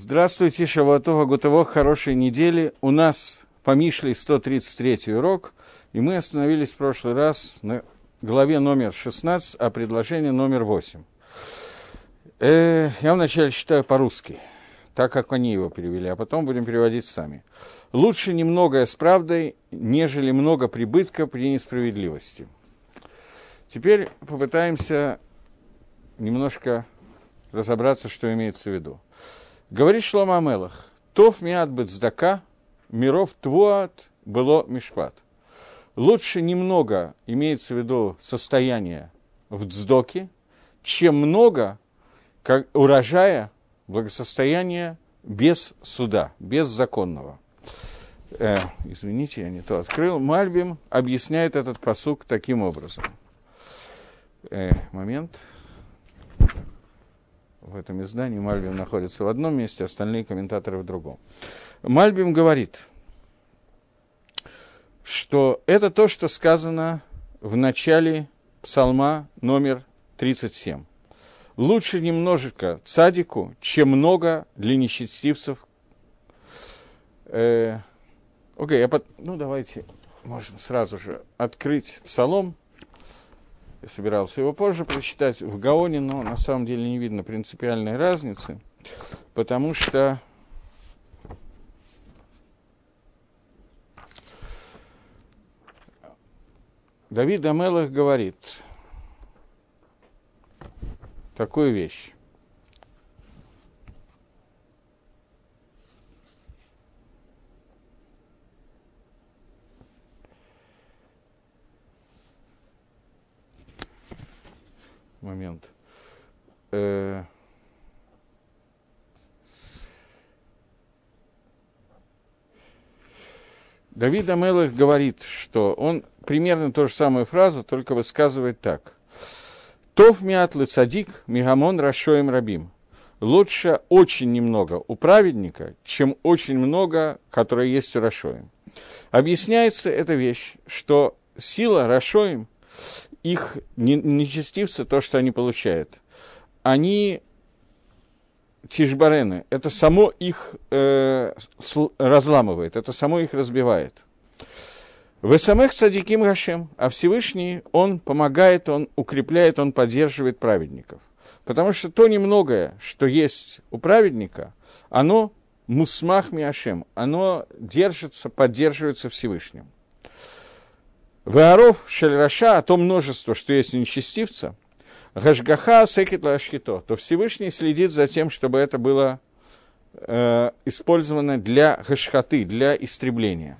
Здравствуйте, Шаватова, Гутово, хорошей недели. У нас по Мишле 133 урок, и мы остановились в прошлый раз на главе номер 16, а предложение номер 8. Э, я вначале читаю по-русски, так как они его перевели, а потом будем переводить сами. Лучше немногое с правдой, нежели много прибытка при несправедливости. Теперь попытаемся немножко разобраться, что имеется в виду. Говорит Шлома Амелах, «Тов миат бецдака, миров твуат было мишпат». Лучше немного, имеется в виду состояние в дздоке, чем много как урожая, благосостояния без суда, без законного. Э, извините, я не то открыл. Мальбим объясняет этот посук таким образом. Э, момент в этом издании Мальбим находится в одном месте, остальные комментаторы в другом. Мальбим говорит, что это то, что сказано в начале псалма номер 37. Лучше немножечко цадику, чем много для нечестивцев. Э, окей, okay, под... ну давайте, можно сразу же открыть псалом я собирался его позже прочитать в Гаоне, но на самом деле не видно принципиальной разницы, потому что Давид Амелах говорит такую вещь. Момент. Э... Давид Амелах говорит, что он примерно ту же самую фразу, только высказывает так. Тов миатлы цадик, мигамон рашоем рабим. Лучше очень немного у праведника, чем очень много, которое есть у Рашоем. Объясняется эта вещь, что сила Рашоем – их нечестивцы, то, что они получают, они тишбарены, это само их э, разламывает, это само их разбивает. В самых цадиким Гашем, а Всевышний, он помогает, он укрепляет, он поддерживает праведников. Потому что то немногое, что есть у праведника, оно мусмах миашем, оно держится, поддерживается Всевышним. Веаров шельраша, а то множество, что есть нечестивца, гашгаха секет лашхито, то Всевышний следит за тем, чтобы это было э, использовано для гашхаты, для истребления.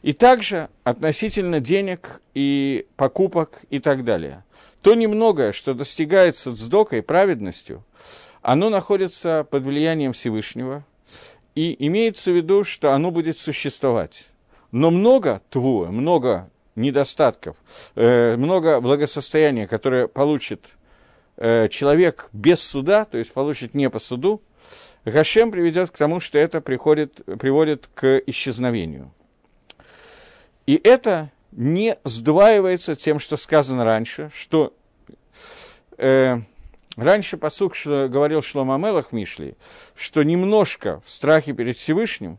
И также относительно денег и покупок и так далее. То немногое, что достигается дздокой, праведностью, оно находится под влиянием Всевышнего, и имеется в виду, что оно будет существовать. Но много твуа, много недостатков, э, много благосостояния, которое получит э, человек без суда, то есть получит не по суду, Гашем приведет к тому, что это приходит, приводит к исчезновению. И это не сдваивается тем, что сказано раньше, что э, раньше посук что говорил Шлома Мелах Мишли, что немножко в страхе перед Всевышним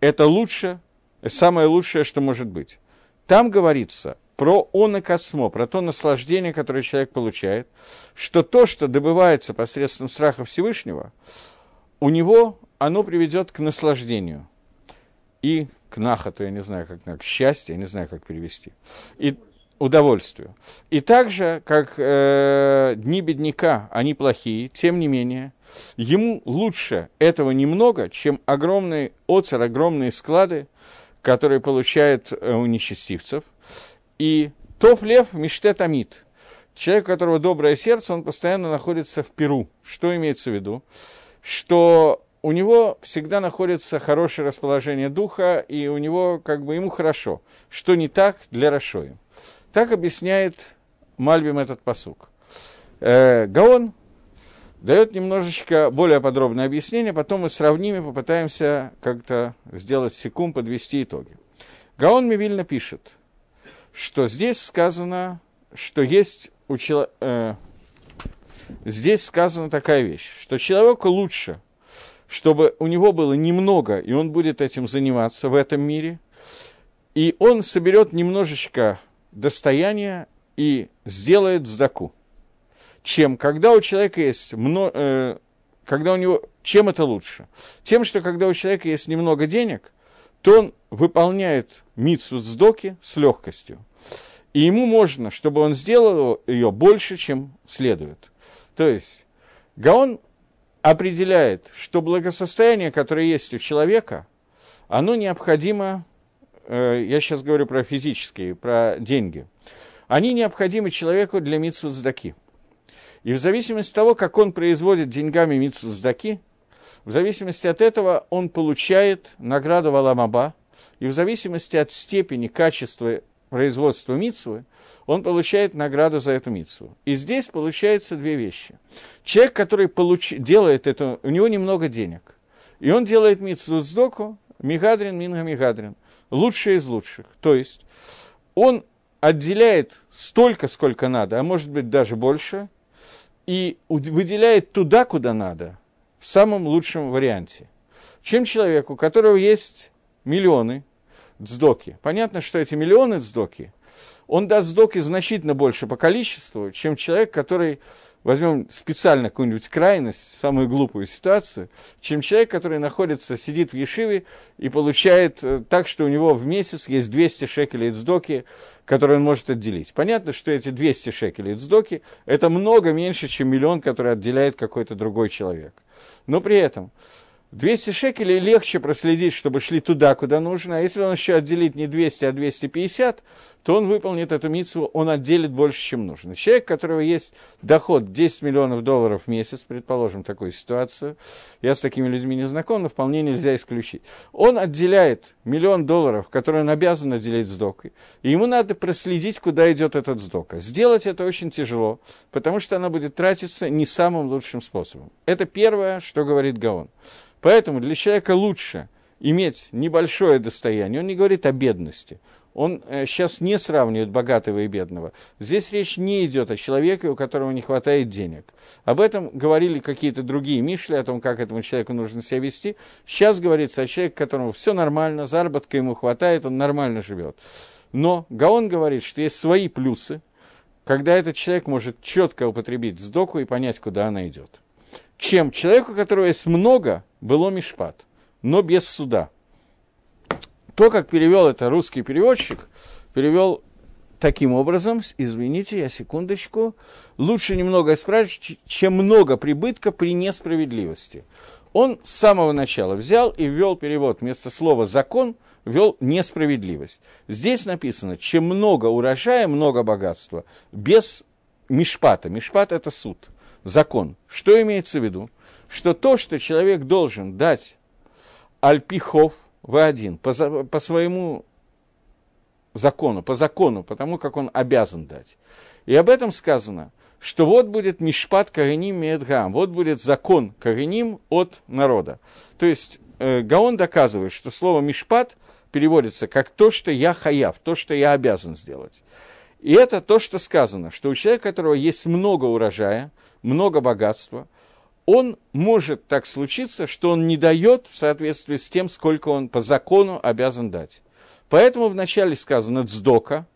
это лучше, самое лучшее, что может быть. Там говорится про он и космо, про то наслаждение, которое человек получает, что то, что добывается посредством страха Всевышнего, у него оно приведет к наслаждению и к нахату, я не знаю, как к счастью, я не знаю, как перевести, и удовольствию. И также, как э, дни бедняка, они плохие, тем не менее, ему лучше этого немного, чем огромный оцер, огромные склады, который получает э, у нечестивцев. И Тов Лев Миштет Амит. Человек, у которого доброе сердце, он постоянно находится в Перу. Что имеется в виду? Что у него всегда находится хорошее расположение духа, и у него как бы ему хорошо. Что не так для Рашоя. Так объясняет Мальбим этот посук. Э, Гаон дает немножечко более подробное объяснение, потом мы сравним и попытаемся как-то сделать секунд, подвести итоги. Гаон Мивильна пишет, что здесь сказано, что есть у человека... Э, здесь сказана такая вещь, что человеку лучше чтобы у него было немного, и он будет этим заниматься в этом мире, и он соберет немножечко достояния и сделает сдаку. Чем когда у человека есть много, э, когда у него, чем это лучше? Тем, что когда у человека есть немного денег, то он выполняет митсу сдоки с легкостью. И ему можно, чтобы он сделал ее больше, чем следует. То есть Гаон определяет, что благосостояние, которое есть у человека, оно необходимо, э, я сейчас говорю про физические, про деньги, они необходимы человеку для митсу сдаки. И в зависимости от того, как он производит деньгами митсу в зависимости от этого он получает награду Валамаба, и в зависимости от степени качества производства митсвы, он получает награду за эту митсву. И здесь получается две вещи. Человек, который получ... делает это, у него немного денег, и он делает митсву сдоку, мигадрин, минга мигадрин, лучший из лучших. То есть он отделяет столько, сколько надо, а может быть даже больше, и выделяет туда, куда надо, в самом лучшем варианте. Чем человеку, у которого есть миллионы дздоки. Понятно, что эти миллионы дздоки, он даст дздоки значительно больше по количеству, чем человек, который возьмем специально какую-нибудь крайность, самую глупую ситуацию, чем человек, который находится, сидит в Ешиве и получает э, так, что у него в месяц есть 200 шекелей цдоки, которые он может отделить. Понятно, что эти 200 шекелей цдоки – это много меньше, чем миллион, который отделяет какой-то другой человек. Но при этом 200 шекелей легче проследить, чтобы шли туда, куда нужно. А если он еще отделит не 200, а 250, то он выполнит эту митцву, он отделит больше, чем нужно. Человек, у которого есть доход 10 миллионов долларов в месяц, предположим такую ситуацию, я с такими людьми не знаком, но вполне нельзя исключить. Он отделяет миллион долларов, которые он обязан отделить сдокой, и ему надо проследить, куда идет этот сдока. Сделать это очень тяжело, потому что она будет тратиться не самым лучшим способом. Это первое, что говорит Гаон. Поэтому для человека лучше иметь небольшое достояние. Он не говорит о бедности. Он э, сейчас не сравнивает богатого и бедного. Здесь речь не идет о человеке, у которого не хватает денег. Об этом говорили какие-то другие мишли, о том, как этому человеку нужно себя вести. Сейчас говорится о человеке, которому все нормально, заработка ему хватает, он нормально живет. Но Гаон говорит, что есть свои плюсы, когда этот человек может четко употребить сдоку и понять, куда она идет чем человеку, у которого есть много, было мишпат, но без суда. То, как перевел это русский переводчик, перевел таким образом, извините, я секундочку, лучше немного исправить, чем много прибытка при несправедливости. Он с самого начала взял и ввел перевод вместо слова «закон», ввел несправедливость. Здесь написано, чем много урожая, много богатства, без мишпата. Мишпат – это суд – закон. Что имеется в виду? Что то, что человек должен дать альпихов в один по, по своему закону, по закону, потому как он обязан дать. И об этом сказано, что вот будет мишпат кореним медгам, вот будет закон кореним от народа. То есть э, Гаон доказывает, что слово мишпат переводится как то, что я хаяв, то, что я обязан сделать. И это то, что сказано, что у человека, у которого есть много урожая, много богатства, он может так случиться, что он не дает в соответствии с тем, сколько он по закону обязан дать. Поэтому вначале сказано «дздока»,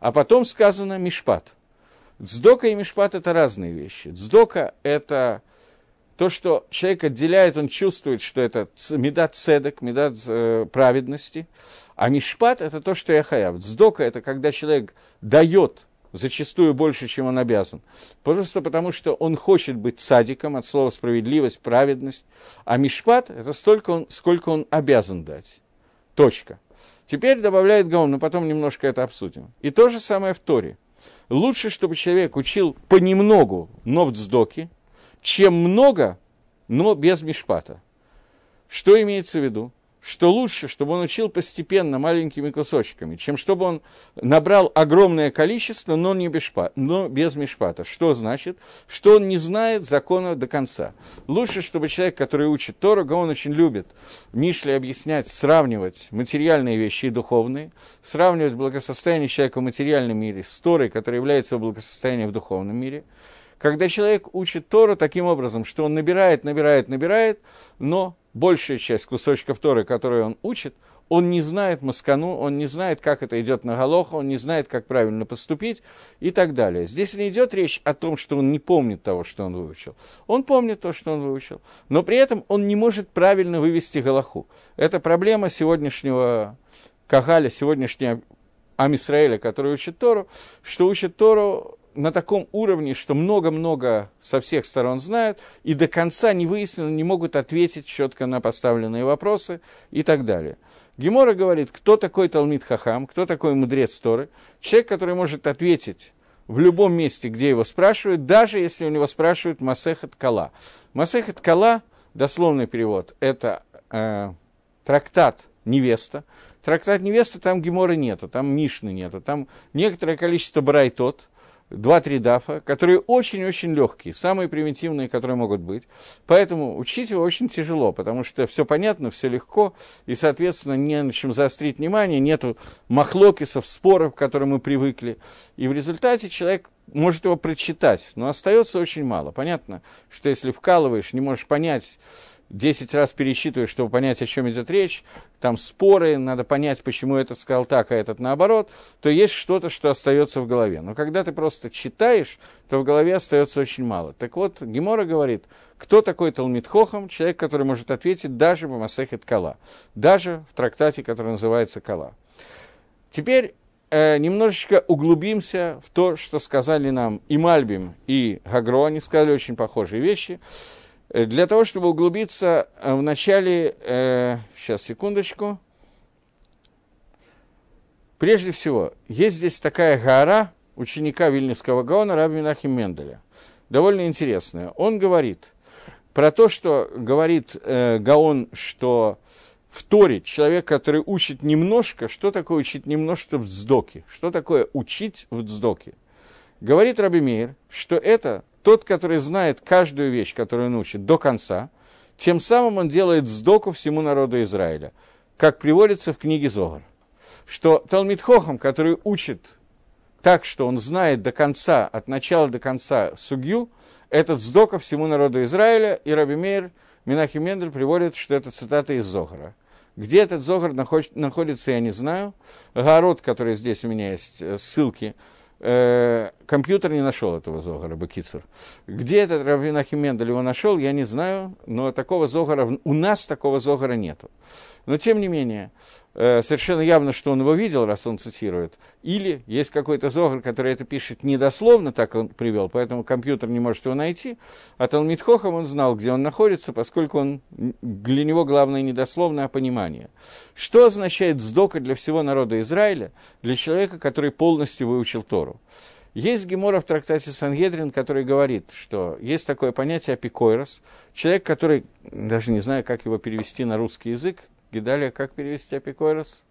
а потом сказано «мишпат». Дздока и мишпат – это разные вещи. Дздока – это то, что человек отделяет, он чувствует, что это медат цедек, медат э, праведности, а мишпат – это то, что я хаяв. Дздока – это когда человек дает зачастую больше, чем он обязан. Просто потому, что он хочет быть садиком, от слова справедливость, праведность. А мишпат – это столько, он, сколько он обязан дать. Точка. Теперь добавляет Гаон, но потом немножко это обсудим. И то же самое в Торе. Лучше, чтобы человек учил понемногу, но в дздоке, чем много, но без мишпата. Что имеется в виду? Что лучше, чтобы он учил постепенно, маленькими кусочками, чем чтобы он набрал огромное количество, но, не без, но без мишпата. Что значит? Что он не знает закона до конца. Лучше, чтобы человек, который учит Тору, он очень любит Мишли объяснять, сравнивать материальные вещи и духовные, сравнивать благосостояние человека в материальном мире с Торой, которая является его благосостоянием в духовном мире. Когда человек учит Тору таким образом, что он набирает, набирает, набирает, но большая часть кусочков Торы, которые он учит, он не знает маскану, он не знает, как это идет на Галоху, он не знает, как правильно поступить и так далее. Здесь не идет речь о том, что он не помнит того, что он выучил. Он помнит то, что он выучил, но при этом он не может правильно вывести Галаху. Это проблема сегодняшнего Кагаля, сегодняшнего Амисраэля, который учит Тору, что учит Тору на таком уровне, что много-много со всех сторон знают, и до конца не выяснено, не могут ответить четко на поставленные вопросы и так далее. Гемора говорит, кто такой Талмит Хахам, кто такой мудрец Торы. Человек, который может ответить в любом месте, где его спрашивают, даже если у него спрашивают Масехет Кала. Масехет Кала, дословный перевод, это э, трактат невеста. Трактат невеста, там Гемора нету, там Мишны нету, там некоторое количество брайтот, два-три дафа, которые очень-очень легкие, самые примитивные, которые могут быть. Поэтому учить его очень тяжело, потому что все понятно, все легко, и, соответственно, не на чем заострить внимание, нету махлокисов, споров, к которым мы привыкли. И в результате человек может его прочитать, но остается очень мало. Понятно, что если вкалываешь, не можешь понять, 10 раз пересчитываешь, чтобы понять, о чем идет речь, там споры, надо понять, почему этот сказал так, а этот наоборот, то есть что-то, что остается в голове. Но когда ты просто читаешь, то в голове остается очень мало. Так вот, Гемора говорит, кто такой Талмит Хохам? Человек, который может ответить даже по Масехет Кала, даже в трактате, который называется Кала. Теперь э, немножечко углубимся в то, что сказали нам и Мальбим, и Гагро, они сказали очень похожие вещи. Э, для того, чтобы углубиться э, в начале, э, сейчас, секундочку, прежде всего, есть здесь такая гора ученика Вильнюсского Гаона Раби Минахим Менделя, довольно интересная. Он говорит про то, что говорит э, Гаон, что в Торе человек, который учит немножко, что такое учить немножко в вздоке, что такое учить в вздоке. Говорит Раби Мейер, что это тот, который знает каждую вещь, которую он учит, до конца, тем самым он делает сдоку всему народу Израиля, как приводится в книге Зогар. Что Талмит Хохам, который учит так, что он знает до конца, от начала до конца сугью, этот сдока всему народу Израиля, и Раби Мейр Минахи Мендель приводит, что это цитата из Зогара. Где этот Зогар находится, я не знаю. Город, который здесь у меня есть, э, ссылки – Э, компьютер не нашел этого Зогара, Бакицур. Где этот Равин Ахимендель его нашел, я не знаю, но такого Зогара, у нас такого Зогара нету. Но, тем не менее, совершенно явно, что он его видел, раз он цитирует. Или есть какой-то Зогар, который это пишет недословно, так он привел, поэтому компьютер не может его найти. А Талмит Хохам он знал, где он находится, поскольку он, для него главное недословное понимание. Что означает сдока для всего народа Израиля, для человека, который полностью выучил Тору? Есть Гемора в трактате Сангедрин, который говорит, что есть такое понятие апикойрос, человек, который, даже не знаю, как его перевести на русский язык, Гидалия, как перевести апикойрос?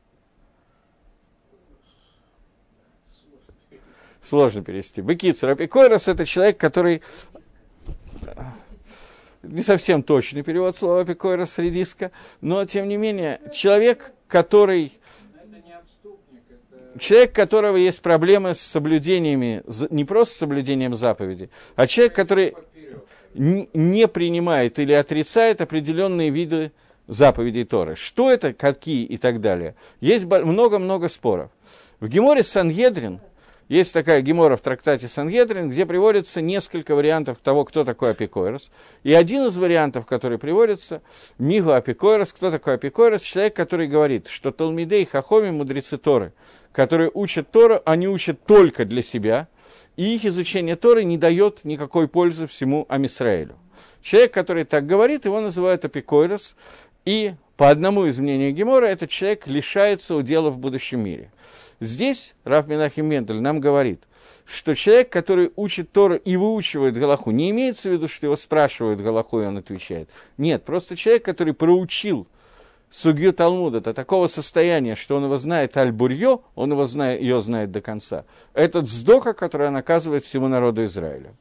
Сложно перевести. Бекицер. Апикойрос – это человек, который... Не совсем точный перевод слова апикойрос редиска, но, тем не менее, человек, который... Человек, у которого есть проблемы с соблюдениями, не просто с соблюдением заповеди, а человек, который не принимает или отрицает определенные виды заповедей Торы. Что это, какие и так далее. Есть много-много споров. В Геморе Сангедрин, есть такая гемора в трактате Сангедрин, где приводится несколько вариантов того, кто такой Апикойрос. И один из вариантов, который приводится, Мигу Апикойрос. Кто такой Апикойрос? Человек, который говорит, что Талмидей Хахоми, мудрецы Торы, которые учат Тору, они учат только для себя, и их изучение Торы не дает никакой пользы всему Амисраэлю. Человек, который так говорит, его называют Апикойрос, и по одному из мнений Гемора, этот человек лишается удела в будущем мире. Здесь Раф Минахим Мендель нам говорит, что человек, который учит Тору и выучивает Галаху, не имеется в виду, что его спрашивают Галаху, и он отвечает. Нет, просто человек, который проучил Сугью Талмуда до такого состояния, что он его знает Аль-Бурьё, он его знает, ее знает до конца. Этот вздоха, который он оказывает всему народу Израиля.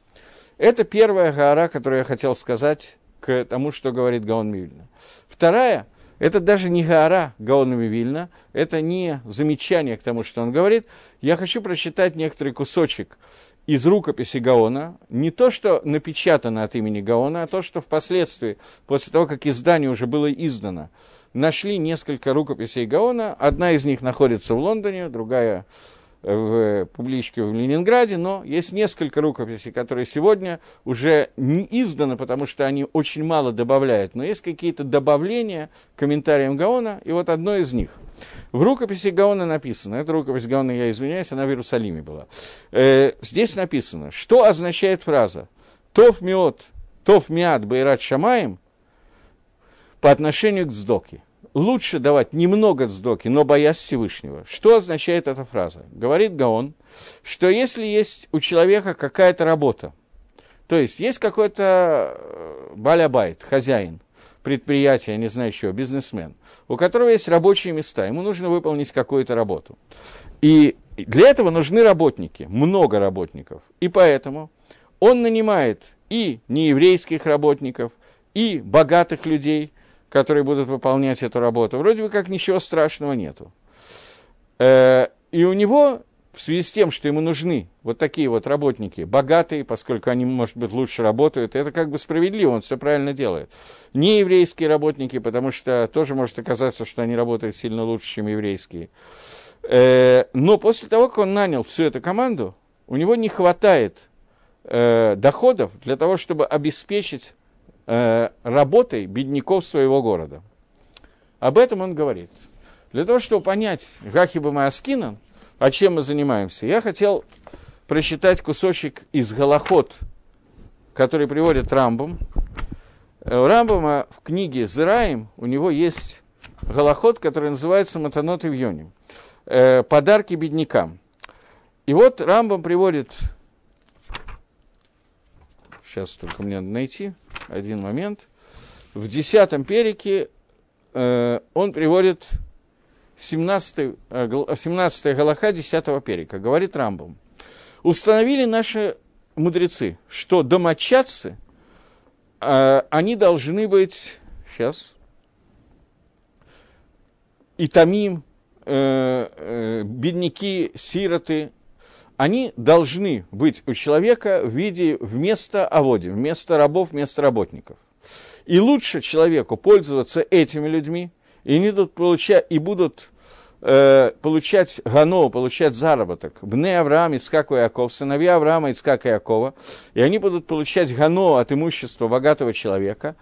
Это первая гора, которую я хотел сказать к тому, что говорит Гаон Мильна. Вторая, Это даже не Гаара Гаонами Вильна, это не замечание к тому, что он говорит. Я хочу прочитать некоторый кусочек из рукописи Гаона, не то, что напечатано от имени Гаона, а то, что впоследствии, после того, как издание уже было издано, нашли несколько рукописей Гаона. Одна из них находится в Лондоне, другая в публичке в Ленинграде, но есть несколько рукописей, которые сегодня уже не изданы, потому что они очень мало добавляют, но есть какие-то добавления к комментариям Гаона, и вот одно из них. В рукописи Гаона написано, эта рукопись Гаона, я извиняюсь, она в Иерусалиме была. Э, здесь написано, что означает фраза «Тов миот, тов миат байрат шамаем» по отношению к Сдоке лучше давать немного сдоки, но боясь Всевышнего. Что означает эта фраза? Говорит Гаон, что если есть у человека какая-то работа, то есть есть какой-то э, балябайт, хозяин, предприятия, не знаю еще, бизнесмен, у которого есть рабочие места, ему нужно выполнить какую-то работу. И для этого нужны работники, много работников. И поэтому он нанимает и нееврейских работников, и богатых людей, которые будут выполнять эту работу. Вроде бы как ничего страшного нету. Э, и у него, в связи с тем, что ему нужны вот такие вот работники, богатые, поскольку они, может быть, лучше работают, это как бы справедливо, он все правильно делает. Не еврейские работники, потому что тоже может оказаться, что они работают сильно лучше, чем еврейские. Э, но после того, как он нанял всю эту команду, у него не хватает э, доходов для того, чтобы обеспечить э, работой бедняков своего города. Об этом он говорит. Для того, чтобы понять Гахиба Мааскина, о чем мы занимаемся, я хотел прочитать кусочек из Галахот, который приводит Рамбом. Э, у Рамбома в книге «Зираем» у него есть Галахот, который называется «Матанот и Вьоним». Э, «Подарки беднякам». И вот Рамбом приводит Сейчас только мне надо найти один момент. В десятом перике э, он приводит 17, э, 17 Галаха 10 перика. Говорит Рамбом. Установили наши мудрецы, что домочадцы, э, они должны быть... Сейчас. И тамим, э, э, бедняки, сироты, они должны быть у человека в виде вместо аводи, вместо рабов, вместо работников. И лучше человеку пользоваться этими людьми, и они будут получать, и будут э, получать гано, получать заработок. Бне Авраам, Искак и Яков, сыновья Авраама, Искака и Якова, и они будут получать гано от имущества богатого человека,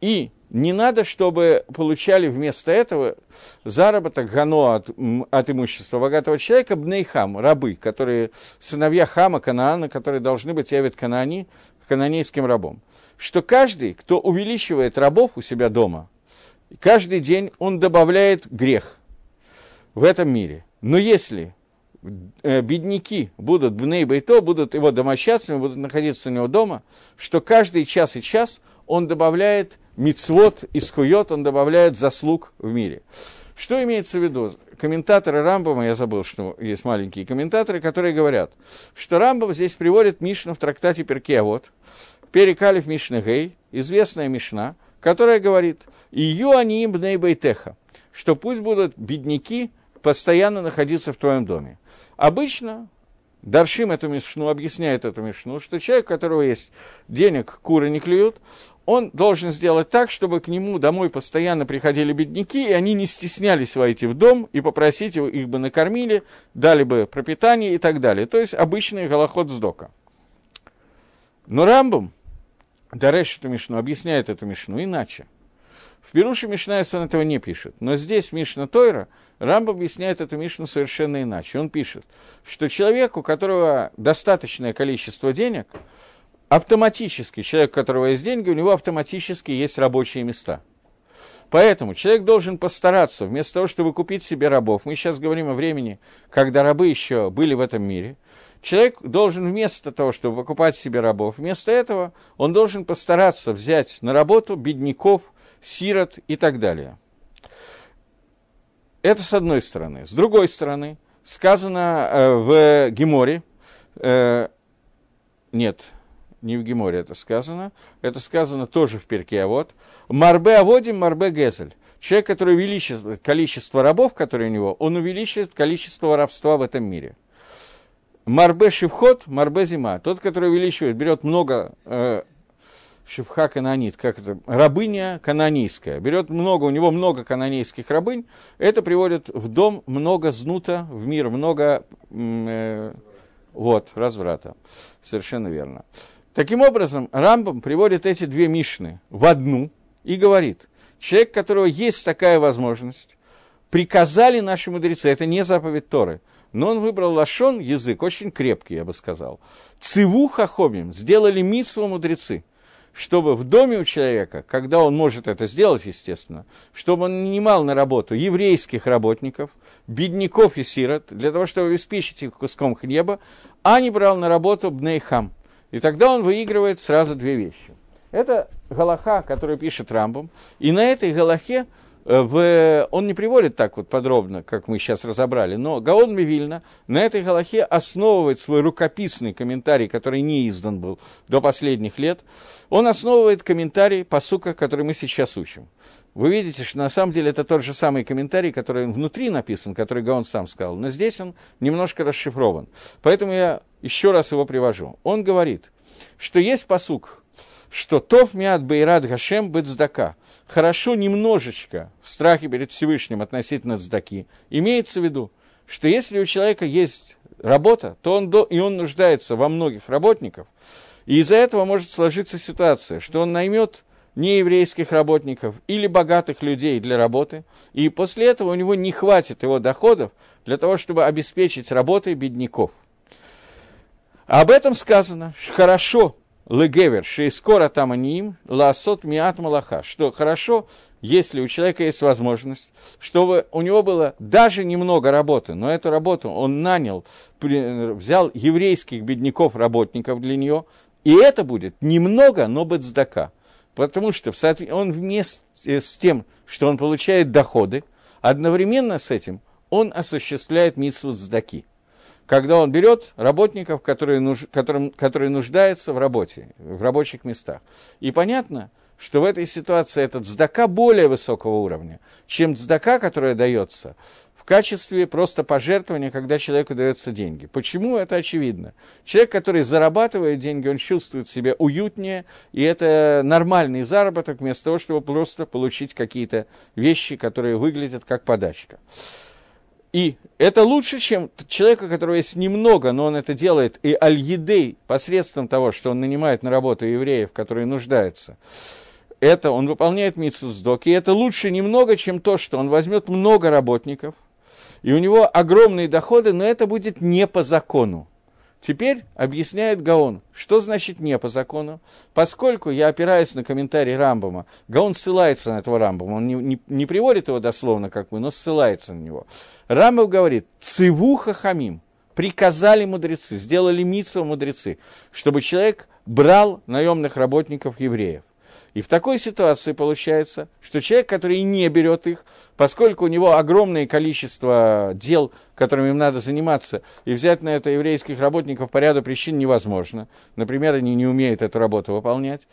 и не надо, чтобы получали вместо этого заработок гано от, от имущества богатого человека, бнейхам, рабы, которые, сыновья Хама, Канаана, которые должны быть явят Канани, кананейским рабом. Что каждый, кто увеличивает рабов у себя дома, каждый день он добавляет грех в этом мире. Но если э, бедняки будут бней бейто, будут его домочадцами, будут находиться у него дома, что каждый час и час он добавляет мицвод и скует, он добавляет заслуг в мире. Что имеется в виду? Комментаторы Рамбома, я забыл, что есть маленькие комментаторы, которые говорят, что Рамбов здесь приводит Мишну в трактате Перкеавод, Перекалив Мишна Гей, известная Мишна, которая говорит, «Ию они им бнейбайтеха», что пусть будут бедняки постоянно находиться в твоем доме. Обычно Даршим эту мишну объясняет эту мишну, что человек, у которого есть денег, куры не клюют, он должен сделать так, чтобы к нему домой постоянно приходили бедняки, и они не стеснялись войти в дом и попросить его, их бы накормили, дали бы пропитание и так далее. То есть обычный голоход сдока. Но Рамбом, Дареш эту Мишну, объясняет эту Мишну иначе. В Перуше Мишнайс он этого не пишет. Но здесь Мишна Тойра, Рамбам объясняет эту Мишну совершенно иначе. Он пишет, что человек, у которого достаточное количество денег – автоматически, человек, у которого есть деньги, у него автоматически есть рабочие места. Поэтому человек должен постараться, вместо того, чтобы купить себе рабов, мы сейчас говорим о времени, когда рабы еще были в этом мире, человек должен вместо того, чтобы покупать себе рабов, вместо этого он должен постараться взять на работу бедняков, сирот и так далее. Это с одной стороны. С другой стороны, сказано э, в Геморе, э, нет, не в Геморе это сказано, это сказано тоже в перке, а вот «Марбе аводим, марбе гезель». Человек, который увеличивает количество рабов, которые у него, он увеличивает количество воровства в этом мире. Марбе Шивхот, Марбе Зима. Тот, который увеличивает, берет много э, Шивха канонит, как это, рабыня канонийская. Берет много, у него много канонейских рабынь, это приводит в дом много знута, в мир много э, вот, разврата. Совершенно верно. Таким образом, Рамбам приводит эти две Мишны в одну и говорит, человек, у которого есть такая возможность, приказали наши мудрецы, это не заповедь Торы, но он выбрал лашон, язык, очень крепкий, я бы сказал. Циву хахомим, сделали митсву мудрецы – чтобы в доме у человека, когда он может это сделать, естественно, чтобы он нанимал на работу еврейских работников, бедняков и сирот, для того, чтобы обеспечить их куском хлеба, а не брал на работу бнейхам. И тогда он выигрывает сразу две вещи. Это Галаха, который пишет Рамбом, и на этой Галахе Э, в, он не приводит так вот подробно, как мы сейчас разобрали, но Гаон Мивильна на этой галахе основывает свой рукописный комментарий, который не издан был до последних лет. Он основывает комментарий посука, который мы сейчас учим. Вы видите, что на самом деле это тот же самый комментарий, который внутри написан, который Гаон сам сказал, но здесь он немножко расшифрован. Поэтому я еще раз его привожу. Он говорит, что есть посук, что «Тов миат бейрат гашем бецдака» хорошо немножечко в страхе перед Всевышним относительно цдаки, имеется в виду, что если у человека есть работа, то он до, и он нуждается во многих работников, и из-за этого может сложиться ситуация, что он наймет нееврейских работников или богатых людей для работы, и после этого у него не хватит его доходов для того, чтобы обеспечить работой бедняков. Об этом сказано, хорошо легевер, шейскора там аним, ласот миат малаха, что хорошо, если у человека есть возможность, чтобы у него было даже немного работы, но эту работу он нанял, взял еврейских бедняков-работников для нее, и это будет немного, но бацдака. Потому что он вместе с тем, что он получает доходы, одновременно с этим он осуществляет митсву цдаки – когда он берет работников, которые, нуж, которым, которые нуждаются в работе, в рабочих местах. И понятно, что в этой ситуации этот цдака более высокого уровня, чем цдака, которая дается качестве просто пожертвования, когда человеку даются деньги. Почему? Это очевидно. Человек, который зарабатывает деньги, он чувствует себя уютнее, и это нормальный заработок, вместо того, чтобы просто получить какие-то вещи, которые выглядят как подачка. И это лучше, чем человека, у которого есть немного, но он это делает и аль-едей посредством того, что он нанимает на работу евреев, которые нуждаются. Это он выполняет митсу сдок, и это лучше немного, чем то, что он возьмет много работников, и у него огромные доходы, но это будет не по закону. Теперь объясняет Гаон, что значит не по закону. Поскольку я опираюсь на комментарий Рамбома, Гаон ссылается на этого Рамбома, он не, не, не приводит его дословно, как мы, но ссылается на него. Рамбов говорит, цивуха хамим, приказали мудрецы, сделали митсу мудрецы, чтобы человек брал наемных работников евреев. И в такой ситуации получается, что человек, который не берет их, поскольку у него огромное количество дел, которыми им надо заниматься, и взять на это еврейских работников по ряду причин невозможно. Например, они не умеют эту работу выполнять.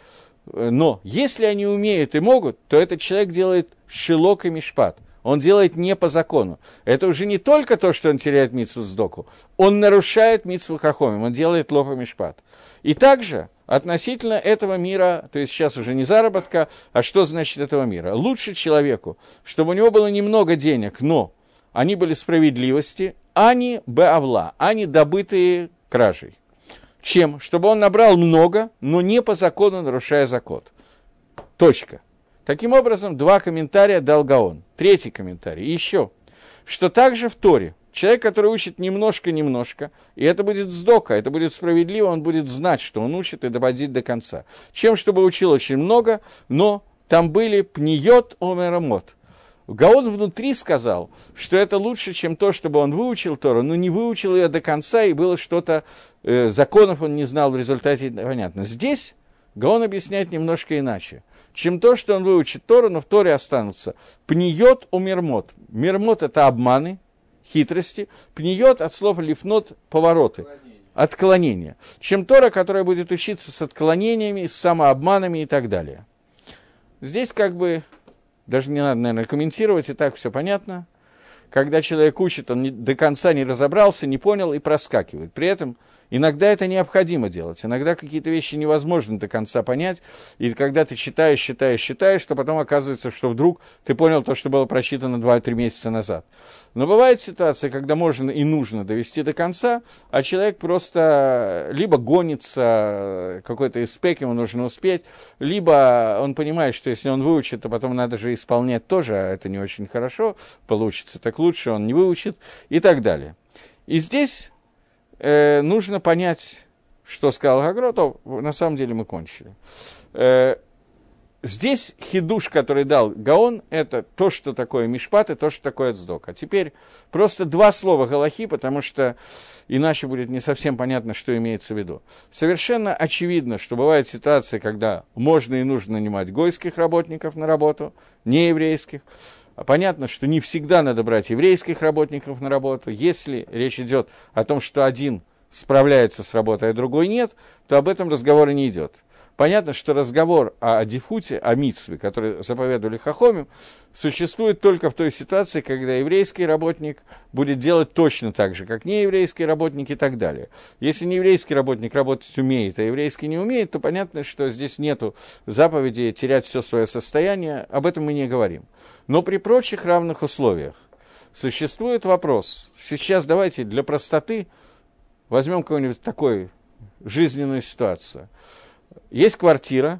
Но если они умеют и могут, то этот человек делает шилок и мишпат. Он делает не по закону. Это уже не только то, что он теряет митсву сдоку. Он нарушает митсву хахомим, он делает лопа мишпат. И также относительно этого мира, то есть сейчас уже не заработка, а что значит этого мира? Лучше человеку, чтобы у него было немного денег, но они были справедливости, а не беавла, а не добытые кражей. Чем? Чтобы он набрал много, но не по закону, нарушая закон. Точка. Таким образом, два комментария дал Гаон. Третий комментарий. Еще, что также в Торе Человек, который учит немножко-немножко, и это будет сдока, это будет справедливо, он будет знать, что он учит, и доводить до конца. Чем, чтобы учил очень много, но там были пниет омерамот. Гаон внутри сказал, что это лучше, чем то, чтобы он выучил Тору, но не выучил ее до конца, и было что-то, э, законов он не знал в результате, понятно. Здесь Гаон объясняет немножко иначе. Чем то, что он выучит Тору, но в Торе останутся. Пниет у мирмот. Мирмот – это обманы, хитрости, пниет от слова лифнот повороты, отклонения, чем Тора, которая будет учиться с отклонениями, с самообманами и так далее. Здесь как бы даже не надо, наверное, комментировать, и так все понятно. Когда человек учит, он не, до конца не разобрался, не понял и проскакивает. При этом Иногда это необходимо делать, иногда какие-то вещи невозможно до конца понять, и когда ты читаешь, читаешь, читаешь, то потом оказывается, что вдруг ты понял то, что было прочитано 2-3 месяца назад. Но бывает ситуация, когда можно и нужно довести до конца, а человек просто либо гонится, какой-то из спек ему нужно успеть, либо он понимает, что если он выучит, то потом надо же исполнять тоже, а это не очень хорошо, получится так лучше, он не выучит и так далее. И здесь э, нужно понять, что сказал Гагротов, на самом деле мы кончили. Э, здесь хидуш, который дал Гаон, это то, что такое мишпат, и то, что такое цдок. А теперь просто два слова галахи, потому что иначе будет не совсем понятно, что имеется в виду. Совершенно очевидно, что бывает ситуация, когда можно и нужно нанимать гойских работников на работу, не еврейских. А понятно, что не всегда надо брать еврейских работников на работу. Если речь идет о том, что один справляется с работой, а другой нет, то об этом разговора не идет. Понятно, что разговор о дифуте, о митсве, который заповедовали Хахомим, существует только в той ситуации, когда еврейский работник будет делать точно так же, как нееврейский работник и так далее. Если нееврейский работник работать умеет, а еврейский не умеет, то понятно, что здесь нет заповеди терять все свое состояние, об этом мы не говорим. Но при прочих равных условиях существует вопрос. Сейчас давайте для простоты возьмем какую-нибудь такую жизненную ситуацию – есть квартира,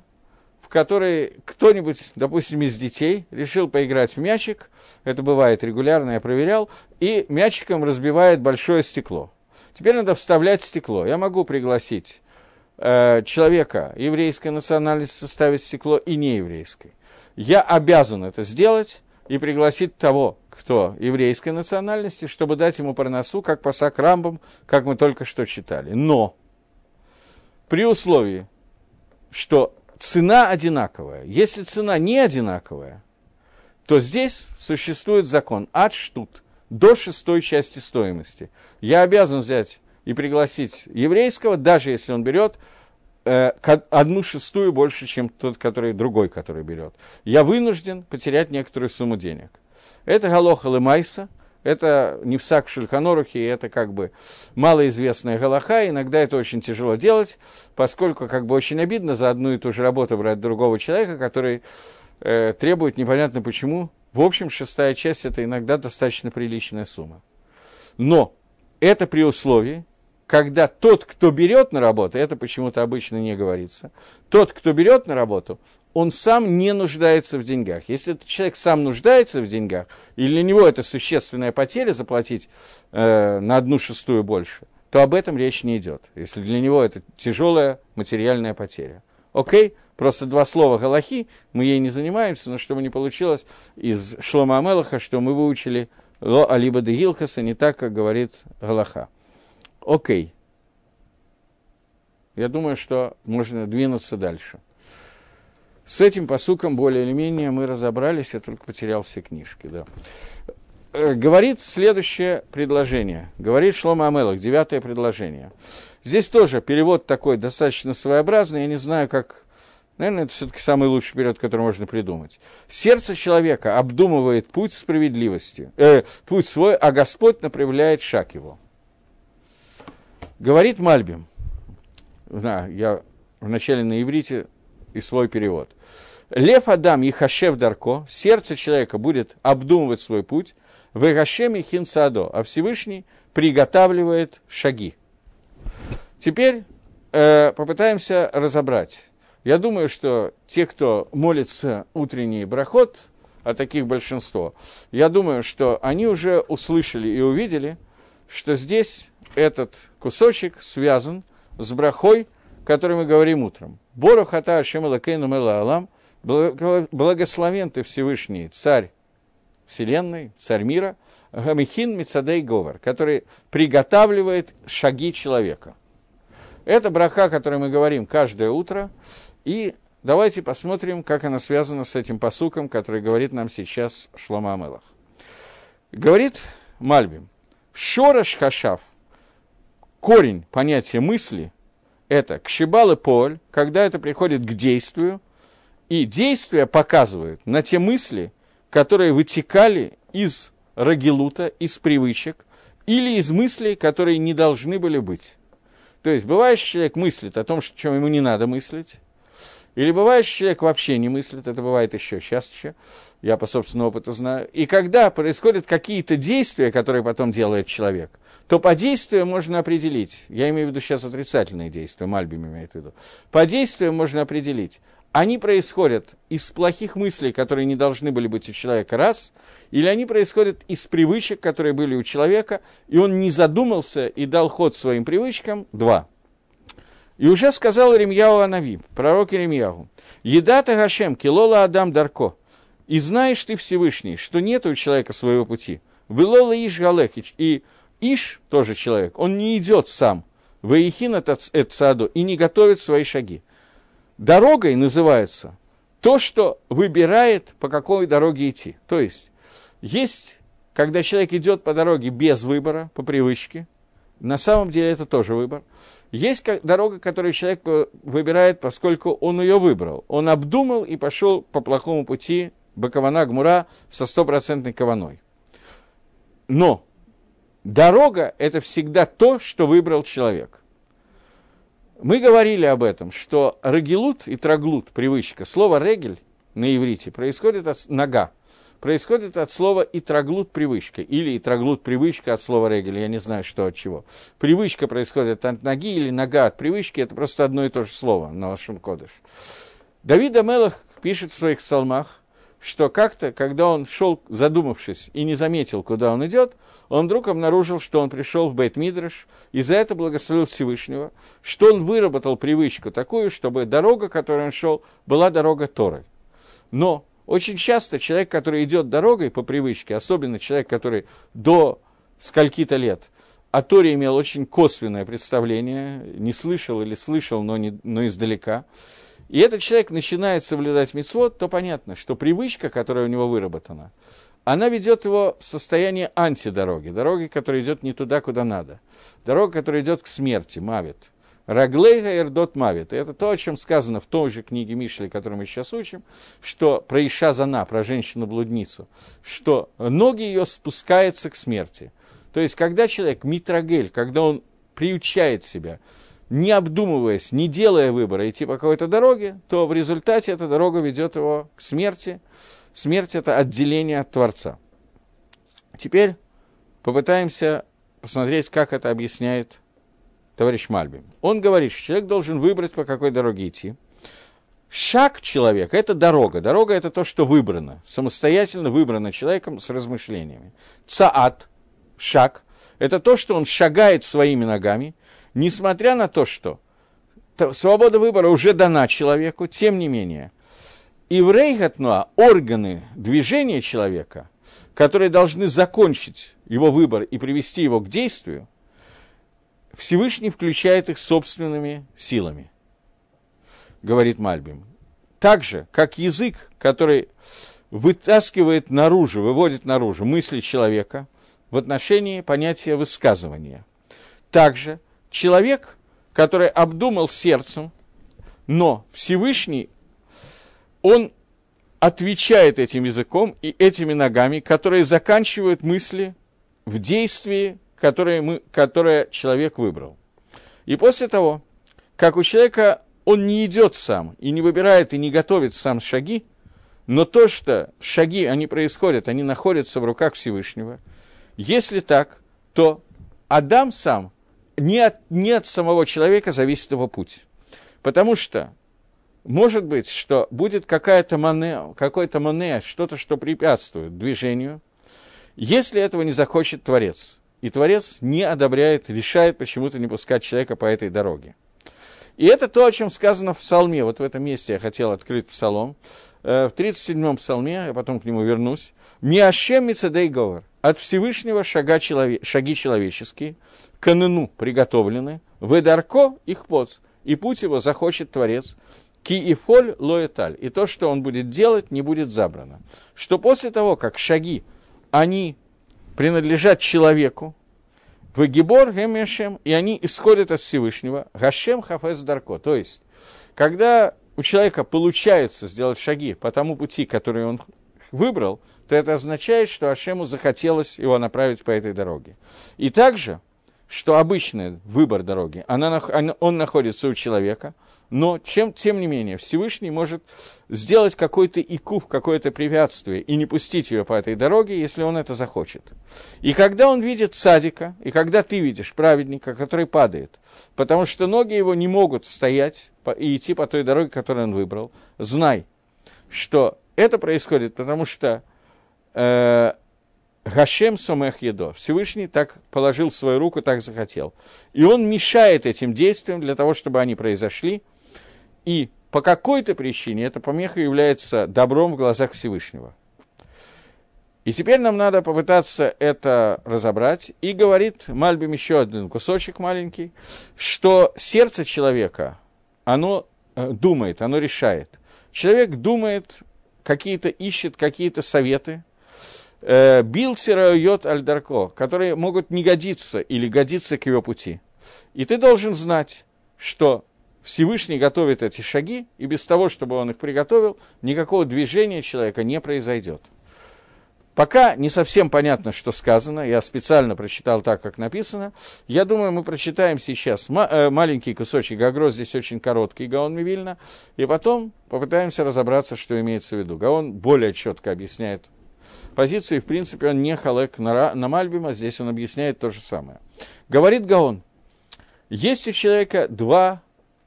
в которой кто-нибудь, допустим, из детей решил поиграть в мячик, это бывает регулярно, я проверял, и мячиком разбивает большое стекло. Теперь надо вставлять стекло. Я могу пригласить э, человека еврейской национальности вставить стекло и нееврейской. Я обязан это сделать и пригласить того, кто еврейской национальности, чтобы дать ему парносу, как по сакрамбам, как мы только что читали. Но при условии, что цена одинаковая. Если цена не одинаковая, то здесь существует закон ад штут до шестой части стоимости. Я обязан взять и пригласить еврейского, даже если он берет одну шестую больше, чем тот, который другой, который берет. Я вынужден потерять некоторую сумму денег. Это галоха лемайса – это не в сак Шульханорухе, это как бы малоизвестная галаха, иногда это очень тяжело делать, поскольку как бы очень обидно за одну и ту же работу брать другого человека, который э, требует непонятно почему. В общем, шестая часть – это иногда достаточно приличная сумма. Но это при условии, когда тот, кто берет на работу, это почему-то обычно не говорится, тот, кто берет на работу, он сам не нуждается в деньгах. Если этот человек сам нуждается в деньгах, и для него это существенная потеря заплатить э, на одну шестую больше, то об этом речь не идет. Если для него это тяжелая материальная потеря. Окей? Просто два слова Галахи, мы ей не занимаемся, но чтобы не получилось из Шлома Амелаха, что мы выучили Ло Алиба де Гилхаса не так, как говорит Галаха. Окей. Я думаю, что можно двинуться дальше. С этим посуком более или менее мы разобрались, я только потерял все книжки. Да. Э, говорит следующее предложение. Говорит Шлома Амелах, девятое предложение. Здесь тоже перевод такой достаточно своеобразный, я не знаю, как... Наверное, это все-таки самый лучший перевод, который можно придумать. Сердце человека обдумывает путь справедливости, э, путь свой, а Господь направляет шаг его. Говорит Мальбим, да, я вначале на иврите и свой перевод. Лев Адам и Хашев Дарко, сердце человека будет обдумывать свой путь, в Игашеме Хинсадо, а Всевышний приготавливает шаги. Теперь э, попытаемся разобрать. Я думаю, что те, кто молится утренний брахот, а таких большинство, я думаю, что они уже услышали и увидели, что здесь этот кусочек связан с брахой, который мы говорим утром. Бору хата Ашем Элакейну благословен ты Всевышний, царь Вселенной, царь мира, Гамихин Мицадей Говор, который приготавливает шаги человека. Это браха, о которой мы говорим каждое утро, и давайте посмотрим, как она связана с этим посуком, который говорит нам сейчас Шлома Амелах. Говорит Мальбим, Шораш Хашав, корень понятия мысли – это кшибал и поль, когда это приходит к действию, и действие показывает на те мысли, которые вытекали из рагилута, из привычек, или из мыслей, которые не должны были быть. То есть бывает, человек мыслит о том, чем ему не надо мыслить, или бывает, что человек вообще не мыслит, это бывает еще чаще, я по собственному опыту знаю. И когда происходят какие-то действия, которые потом делает человек, то по действию можно определить, я имею в виду сейчас отрицательные действия, Мальбим имеет в виду, по действию можно определить, они происходят из плохих мыслей, которые не должны были быть у человека, раз, или они происходят из привычек, которые были у человека, и он не задумался и дал ход своим привычкам, два. И уже сказал Ремьяу Анави, пророк Ремьяу, «Еда-то Гашем, килола Адам Дарко, и знаешь ты Всевышний, что нет у человека своего пути. Вылола Иш Галех, и Иш, тоже человек, он не идет сам, Ваихина Эцаду, и не готовит свои шаги. Дорогой называется то, что выбирает, по какой дороге идти. То есть, есть, когда человек идет по дороге без выбора, по привычке, на самом деле это тоже выбор. Есть дорога, которую человек выбирает, поскольку он ее выбрал. Он обдумал и пошел по плохому пути Бакована Гмура со стопроцентной кованой. Но дорога – это всегда то, что выбрал человек. Мы говорили об этом, что регелут и траглут, привычка, слово регель на иврите происходит от нога, происходит от слова и траглут привычка, или и траглут привычка от слова регель, я не знаю, что от чего. Привычка происходит от ноги или нога от привычки, это просто одно и то же слово на вашем кодыш. Давид Амелах пишет в своих псалмах, что как-то, когда он шел, задумавшись, и не заметил, куда он идет, он вдруг обнаружил, что он пришел в бейт мидраш и за это благословил Всевышнего, что он выработал привычку такую, чтобы дорога, которой он шел, была дорога Торы. Но очень часто человек, который идет дорогой по привычке, особенно человек, который до скольки-то лет о Торе имел очень косвенное представление, не слышал или слышал, но, не, но издалека, и этот человек начинает соблюдать мицвод, то понятно, что привычка, которая у него выработана, она ведет его в состояние антидороги, дороги, которая идет не туда, куда надо. Дорога, которая идет к смерти, мавит. Раглейга эрдот мавит. Это то, о чем сказано в той же книге Мишли, которую мы сейчас учим, что про Иша про женщину-блудницу, что ноги ее спускаются к смерти. То есть, когда человек митрагель, когда он приучает себя не обдумываясь, не делая выбора, идти по какой-то дороге, то в результате эта дорога ведет его к смерти. Смерть – это отделение от Творца. Теперь попытаемся посмотреть, как это объясняет товарищ Мальби. Он говорит, что человек должен выбрать, по какой дороге идти. Шаг человека – это дорога. Дорога – это то, что выбрано, самостоятельно выбрано человеком с размышлениями. Цаат – шаг – это то, что он шагает своими ногами – несмотря на то, что свобода выбора уже дана человеку, тем не менее, и в Рейхатнуа органы движения человека, которые должны закончить его выбор и привести его к действию, Всевышний включает их собственными силами, говорит Мальбим. Так же, как язык, который вытаскивает наружу, выводит наружу мысли человека в отношении понятия высказывания. Также – человек, который обдумал сердцем, но Всевышний, он отвечает этим языком и этими ногами, которые заканчивают мысли в действии, которое, мы, которое человек выбрал. И после того, как у человека он не идет сам, и не выбирает, и не готовит сам шаги, но то, что шаги, они происходят, они находятся в руках Всевышнего, если так, то Адам сам не от, не от самого человека зависит его путь. Потому что может быть, что будет какая-то мане, какой-то мане, что-то, что препятствует движению, если этого не захочет Творец. И Творец не одобряет, решает почему-то не пускать человека по этой дороге. И это то, о чем сказано в псалме. Вот в этом месте я хотел открыть псалом. Э, в 37-м псалме, я потом к нему вернусь. «Миашем мицедей говор» от Всевышнего шага челове, шаги человеческие, каныну приготовлены, выдарко их поц, и путь его захочет Творец, ки и фоль лоэталь, и то, что он будет делать, не будет забрано. Что после того, как шаги, они принадлежат человеку, в Гибор Гемешем, и они исходят от Всевышнего, Гашем Хафез Дарко. То есть, когда у человека получается сделать шаги по тому пути, который он выбрал, то это означает, что Ашему захотелось его направить по этой дороге. И также, что обычный выбор дороги, она, он находится у человека, но чем, тем не менее Всевышний может сделать какой-то икув, какое-то препятствие и не пустить ее по этой дороге, если он это захочет. И когда он видит садика, и когда ты видишь праведника, который падает, потому что ноги его не могут стоять и идти по той дороге, которую он выбрал, знай, что это происходит, потому что э, Гашем Сомех Едо. Всевышний так положил свою руку, так захотел. И он мешает этим действиям для того, чтобы они произошли, и по какой-то причине эта помеха является добром в глазах Всевышнего. И теперь нам надо попытаться это разобрать. И говорит Мальбим еще один кусочек маленький, что сердце человека, оно э, думает, оно решает. Человек думает, какие-то ищет какие-то советы, э, билсера йод альдарко, которые могут не годиться или годиться к его пути. И ты должен знать, что Всевышний готовит эти шаги, и без того, чтобы он их приготовил, никакого движения человека не произойдет. Пока не совсем понятно, что сказано, я специально прочитал так, как написано. Я думаю, мы прочитаем сейчас э, маленький кусочек Гагро, здесь очень короткий Гаон Мивильна, и потом попытаемся разобраться, что имеется в виду. Гаон более четко объясняет позицию, и в принципе он не халек на, на Мальбима, здесь он объясняет то же самое. Говорит Гаон, есть у человека два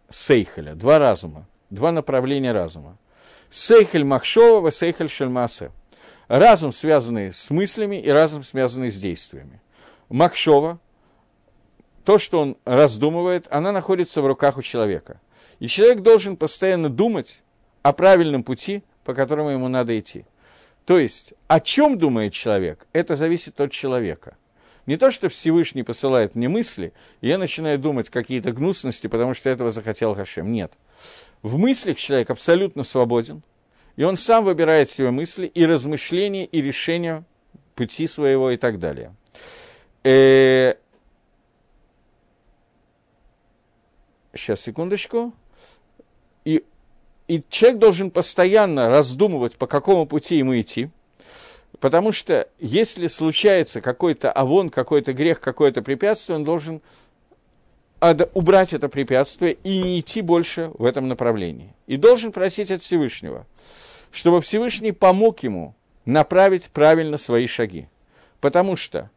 сейхеля, два разума, два направления разума. Сейхель Махшова, Сейхель Шельмасе. Разум, связанный с мыслями, и разум, связанный с действиями. Махшова, то, что он раздумывает, она находится в руках у человека. И человек должен постоянно думать о правильном пути, по которому ему надо идти. То есть, о чем думает человек, это зависит от человека – не то, что Всевышний посылает мне мысли, и я начинаю думать какие-то гнусности, потому что этого захотел Хашем. Нет. В мыслях человек абсолютно свободен, и он сам выбирает себе мысли и размышления, и решения пути своего и так далее. Э... Сейчас, секундочку. И, и человек должен постоянно раздумывать, по какому пути ему идти – Потому что если случается какой-то авон, какой-то грех, какое-то препятствие, он должен убрать это препятствие и не идти больше в этом направлении. И должен просить от Всевышнего, чтобы Всевышний помог ему направить правильно свои шаги. Потому что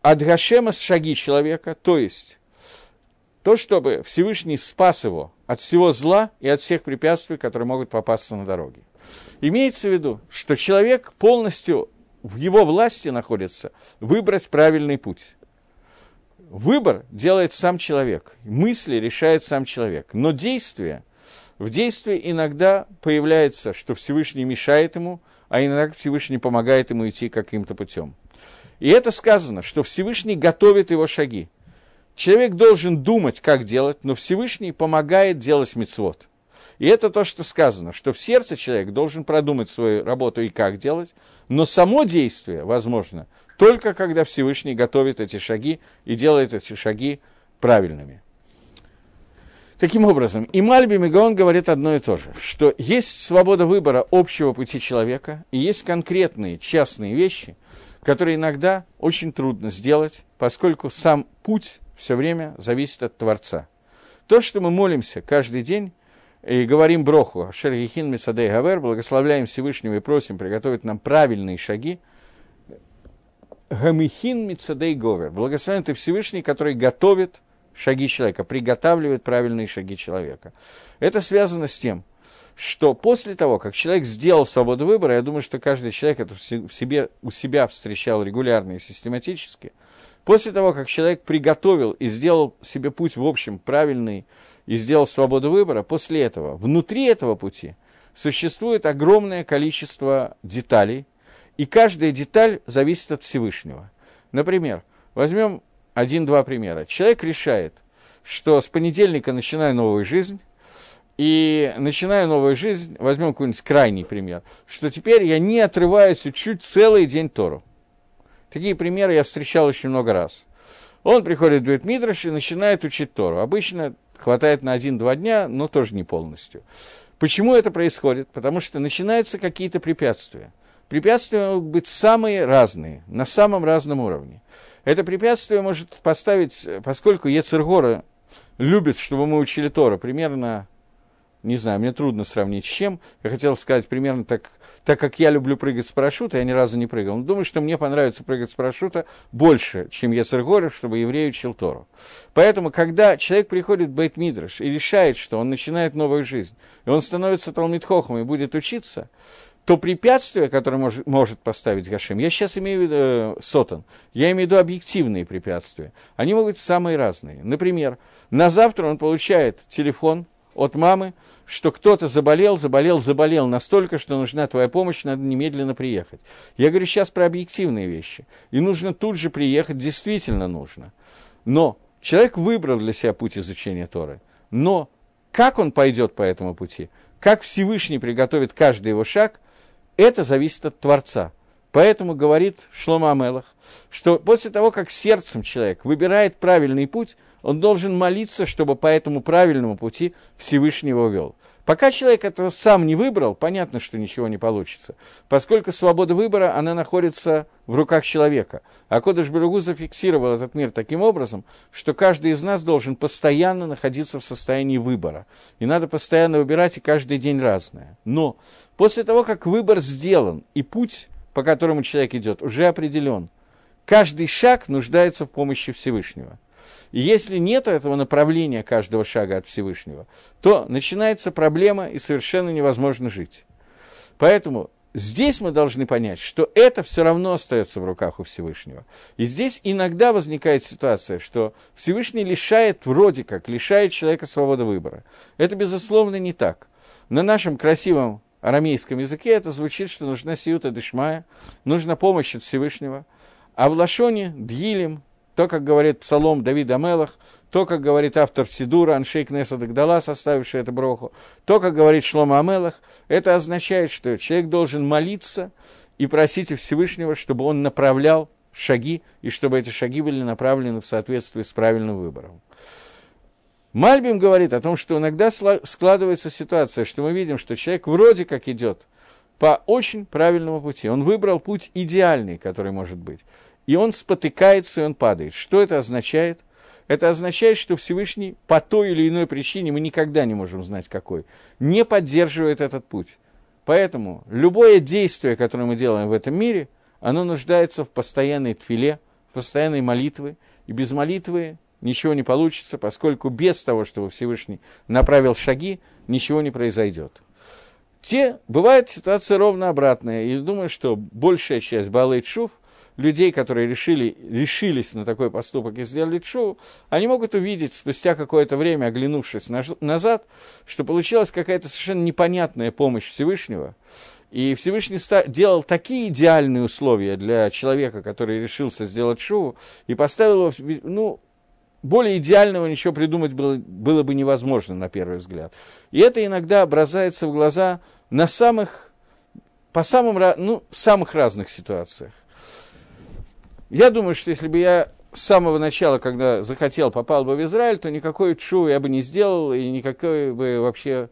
от Гашема шаги человека, то есть то, чтобы Всевышний спас его от всего зла и от всех препятствий, которые могут попасться на дороге. Имеется в виду, что человек полностью в его власти находится выбрать правильный путь. Выбор делает сам человек, мысли решает сам человек, но действие, в действии иногда появляется, что Всевышний мешает ему, а иногда Всевышний помогает ему идти каким-то путем. И это сказано, что Всевышний готовит его шаги. Человек должен думать, как делать, но Всевышний помогает делать мецвод. И это то, что сказано, что в сердце человек должен продумать свою работу и как делать, но само действие возможно только когда Всевышний готовит эти шаги и делает эти шаги правильными. Таким образом, и Мальбим, и Гаон говорит одно и то же, что есть свобода выбора общего пути человека, и есть конкретные частные вещи, которые иногда очень трудно сделать, поскольку сам путь все время зависит от Творца. То, что мы молимся каждый день, и говорим броху, Шергихин Мисадей Гавер, благословляем Всевышнего и просим приготовить нам правильные шаги. Гамихин Мицадей Говер, благословен ты Всевышний, который готовит шаги человека, приготавливает правильные шаги человека. Это связано с тем, что после того, как человек сделал свободу выбора, я думаю, что каждый человек это в себе, у себя встречал регулярно и систематически, после того, как человек приготовил и сделал себе путь, в общем, правильный, и сделал свободу выбора, после этого, внутри этого пути, существует огромное количество деталей, и каждая деталь зависит от Всевышнего. Например, возьмем один-два примера. Человек решает, что с понедельника начинаю новую жизнь, и начинаю новую жизнь, возьмем какой-нибудь крайний пример, что теперь я не отрываюсь учить целый день Тору. Такие примеры я встречал очень много раз. Он приходит в Бет Мидраш и начинает учить Тору. Обычно хватает на один-два дня, но тоже не полностью. Почему это происходит? Потому что начинаются какие-то препятствия. Препятствия могут быть самые разные, на самом разном уровне. Это препятствие может поставить, поскольку Ецергора любит, чтобы мы учили Тора, примерно, не знаю, мне трудно сравнить с чем, я хотел сказать примерно так, так как я люблю прыгать с парашюта, я ни разу не прыгал. Но думаю, что мне понравится прыгать с парашюта больше, чем Ецергора, чтобы еврей учил Тору. Поэтому, когда человек приходит в Бейт Мидраш и решает, что он начинает новую жизнь, и он становится Талмитхохом и будет учиться, то препятствие, которое мож, может поставить Гашем, я сейчас имею в виду э, Сотан, я имею в виду объективные препятствия, они могут быть самые разные. Например, на завтра он получает телефон от мамы, что кто-то заболел, заболел, заболел настолько, что нужна твоя помощь, надо немедленно приехать. Я говорю сейчас про объективные вещи. И нужно тут же приехать, действительно нужно. Но человек выбрал для себя путь изучения Торы. Но как он пойдет по этому пути, как Всевышний приготовит каждый его шаг – это зависит от Творца. Поэтому говорит Шлома Амелах, что после того, как сердцем человек выбирает правильный путь, он должен молиться, чтобы по этому правильному пути Всевышний его вел. Пока человек этого сам не выбрал, понятно, что ничего не получится, поскольку свобода выбора, она находится в руках человека. А Кодыш Баругу зафиксировал этот мир таким образом, что каждый из нас должен постоянно находиться в состоянии выбора. И надо постоянно выбирать, и каждый день разное. Но после того, как выбор сделан, и путь, по которому человек идет, уже определен, каждый шаг нуждается в помощи Всевышнего. И если нет этого направления каждого шага от Всевышнего, то начинается проблема, и совершенно невозможно жить. Поэтому здесь мы должны понять, что это все равно остается в руках у Всевышнего. И здесь иногда возникает ситуация, что Всевышний лишает, вроде как, лишает человека свободы выбора. Это, безусловно, не так. На нашем красивом арамейском языке это звучит, что нужна сиюта дышмая, нужна помощь от Всевышнего. А в Лашоне, Дгилем, то, как говорит псалом Давид Амелах, то, как говорит автор Сидура, Аншейк Неса Дагдала, составивший эту броху, то, как говорит Шлома Амелах, это означает, что человек должен молиться и просить Всевышнего, чтобы он направлял шаги, и чтобы эти шаги были направлены в соответствии с правильным выбором. Мальбим говорит о том, что иногда складывается ситуация, что мы видим, что человек вроде как идет по очень правильному пути. Он выбрал путь идеальный, который может быть и он спотыкается, и он падает. Что это означает? Это означает, что Всевышний по той или иной причине, мы никогда не можем знать какой, не поддерживает этот путь. Поэтому любое действие, которое мы делаем в этом мире, оно нуждается в постоянной тфиле, в постоянной молитве, и без молитвы ничего не получится, поскольку без того, чтобы Всевышний направил шаги, ничего не произойдет. Те, бывает ситуация ровно обратная, и думаю, что большая часть Балайт Шуф – людей, которые решили, решились на такой поступок и сделали шоу, они могут увидеть спустя какое-то время, оглянувшись назад, что получилась какая-то совершенно непонятная помощь Всевышнего, и Всевышний делал такие идеальные условия для человека, который решился сделать шоу, и поставил его, ну, более идеального ничего придумать было, было бы невозможно на первый взгляд. И это иногда бросается в глаза на самых, по самым, ну, самых разных ситуациях. Я думаю, что если бы я с самого начала, когда захотел, попал бы в Израиль, то никакой чу я бы не сделал, и никакое бы вообще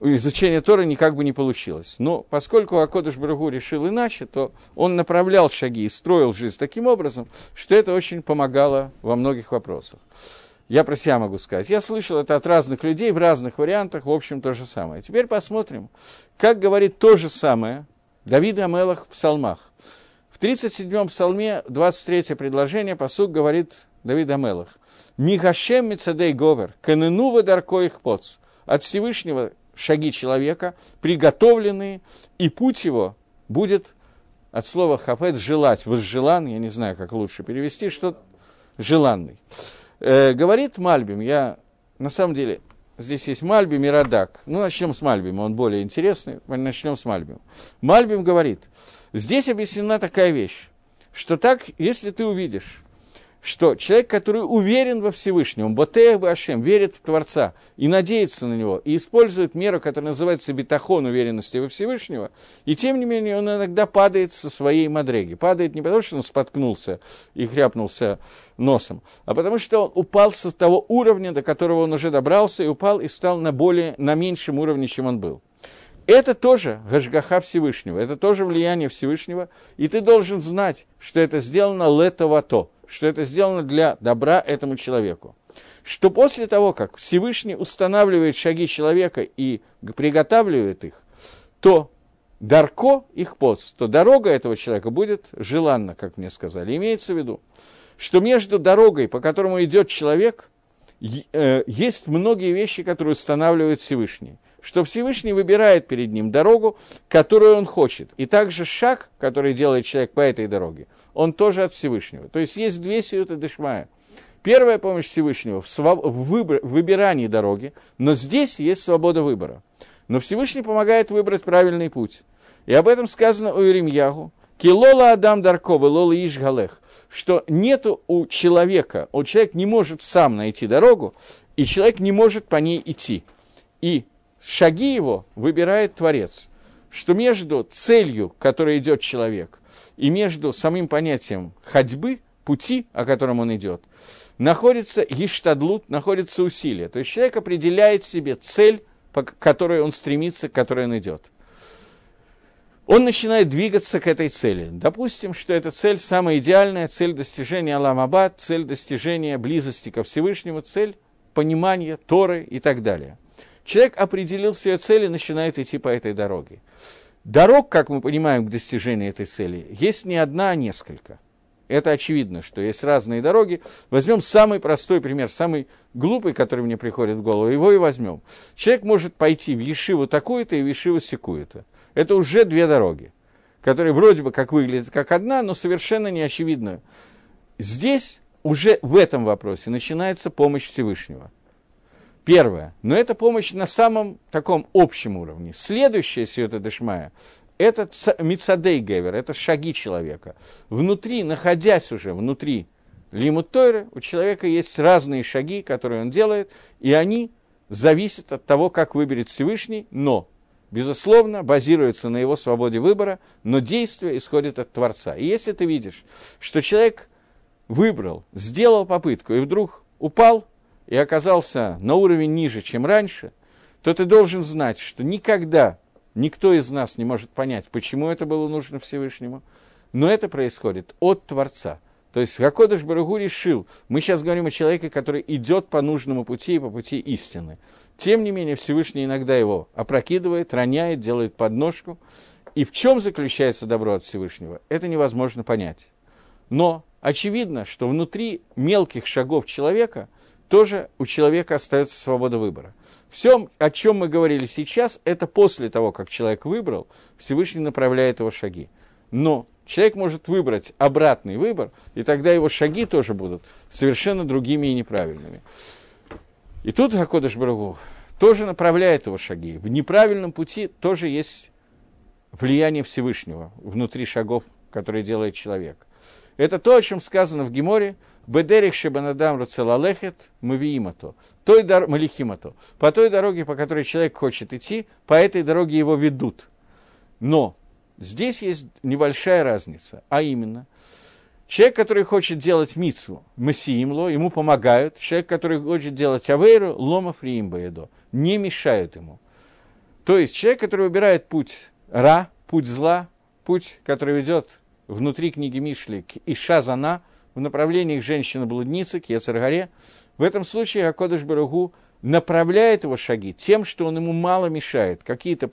изучение Торы никак бы не получилось. Но поскольку Акодыш Брагу решил иначе, то он направлял шаги и строил жизнь таким образом, что это очень помогало во многих вопросах. Я про себя могу сказать. Я слышал это от разных людей в разных вариантах, в общем, то же самое. Теперь посмотрим, как говорит то же самое Давид Амелах в псалмах. В 37-м псалме, 23 предложение, посук говорит Давид Амелах. «Михашем мецадей говер, каненува дарко их поц». От Всевышнего шаги человека приготовленные, и путь его будет от слова хафет желать, возжелан, я не знаю, как лучше перевести, что желанный. Э, говорит Мальбим, я на самом деле, здесь есть Мальбим и Радак. Ну, начнем с Мальбима, он более интересный, начнем с Мальбима. Мальбим говорит, Здесь объяснена такая вещь, что так, если ты увидишь, что человек, который уверен во Всевышнем, Ботеях Башем, верит в Творца и надеется на него, и использует меру, которая называется бетахон уверенности во Всевышнего, и тем не менее он иногда падает со своей мадреги. Падает не потому, что он споткнулся и хряпнулся носом, а потому что он упал со того уровня, до которого он уже добрался, и упал и стал на более, на меньшем уровне, чем он был. Это тоже Гашгаха Всевышнего, это тоже влияние Всевышнего, и ты должен знать, что это сделано летовато, что это сделано для добра этому человеку. Что после того, как Всевышний устанавливает шаги человека и приготавливает их, то Дарко их пост, то дорога этого человека будет желанна, как мне сказали. Имеется в виду, что между дорогой, по которому идет человек, э, есть многие вещи, которые устанавливает Всевышний. Что Всевышний выбирает перед ним дорогу, которую он хочет. И также шаг, который делает человек по этой дороге, он тоже от Всевышнего. То есть есть две сиюты дешмая. Первая помощь Всевышнего в, своб... в, выбор... в выбирании дороги, но здесь есть свобода выбора. Но Всевышний помогает выбрать правильный путь. И об этом сказано у Иеремьягу. Килола Адам Дарковы, Лола Иш Галех, что нету у человека, у человека не может сам найти дорогу, и человек не может по ней идти. И шаги его выбирает Творец. Что между целью, которой идет человек, и между самим понятием ходьбы, пути, о котором он идет, находится иштадлут, находится усилие. То есть человек определяет себе цель, по которой он стремится, к которой он идет он начинает двигаться к этой цели. Допустим, что эта цель самая идеальная, цель достижения Аламабад, цель достижения близости ко Всевышнему, цель понимания Торы и так далее. Человек определил себе цель и начинает идти по этой дороге. Дорог, как мы понимаем, к достижению этой цели, есть не одна, а несколько. Это очевидно, что есть разные дороги. Возьмем самый простой пример, самый глупый, который мне приходит в голову, его и возьмем. Человек может пойти в Ешиву такую-то и в Ешиву секую-то. Это уже две дороги, которые вроде бы как выглядят как одна, но совершенно не очевидно. Здесь уже в этом вопросе начинается помощь Всевышнего. Первое. Но это помощь на самом таком общем уровне. Следующее Сиота Дешмая – это Мицадей Гевер, это шаги человека. Внутри, находясь уже внутри Лимут Тойры, у человека есть разные шаги, которые он делает, и они зависят от того, как выберет Всевышний, но безусловно, базируется на его свободе выбора, но действие исходит от Творца. И если ты видишь, что человек выбрал, сделал попытку и вдруг упал и оказался на уровень ниже, чем раньше, то ты должен знать, что никогда никто из нас не может понять, почему это было нужно Всевышнему, но это происходит от Творца. То есть Хакодыш Барагу решил, мы сейчас говорим о человеке, который идет по нужному пути и по пути истины. Тем не менее, Всевышний иногда его опрокидывает, роняет, делает подножку. И в чем заключается добро от Всевышнего, это невозможно понять. Но очевидно, что внутри мелких шагов человека тоже у человека остается свобода выбора. Все, о чем мы говорили сейчас, это после того, как человек выбрал, Всевышний направляет его шаги. Но человек может выбрать обратный выбор, и тогда его шаги тоже будут совершенно другими и неправильными. И тут Хакодыш Барагу тоже направляет его шаги. В неправильном пути тоже есть влияние Всевышнего внутри шагов, которые делает человек. Это то, о чем сказано в Геморе, «Бедерих шебанадам рацелалехет мавиимато», той дор... малихимато, по той дороге, по которой человек хочет идти, по этой дороге его ведут. Но здесь есть небольшая разница, а именно – Человек, который хочет делать мицву, мессиимло, ему помогают. Человек, который хочет делать авейру, лома фриимбаедо, не мешают ему. То есть человек, который выбирает путь ра, путь зла, путь, который ведет внутри книги Мишли к Ишазана, в направлении к женщине-блуднице, к Ецаргаре, в этом случае Акодыш Барагу направляет его шаги тем, что он ему мало мешает. Какие-то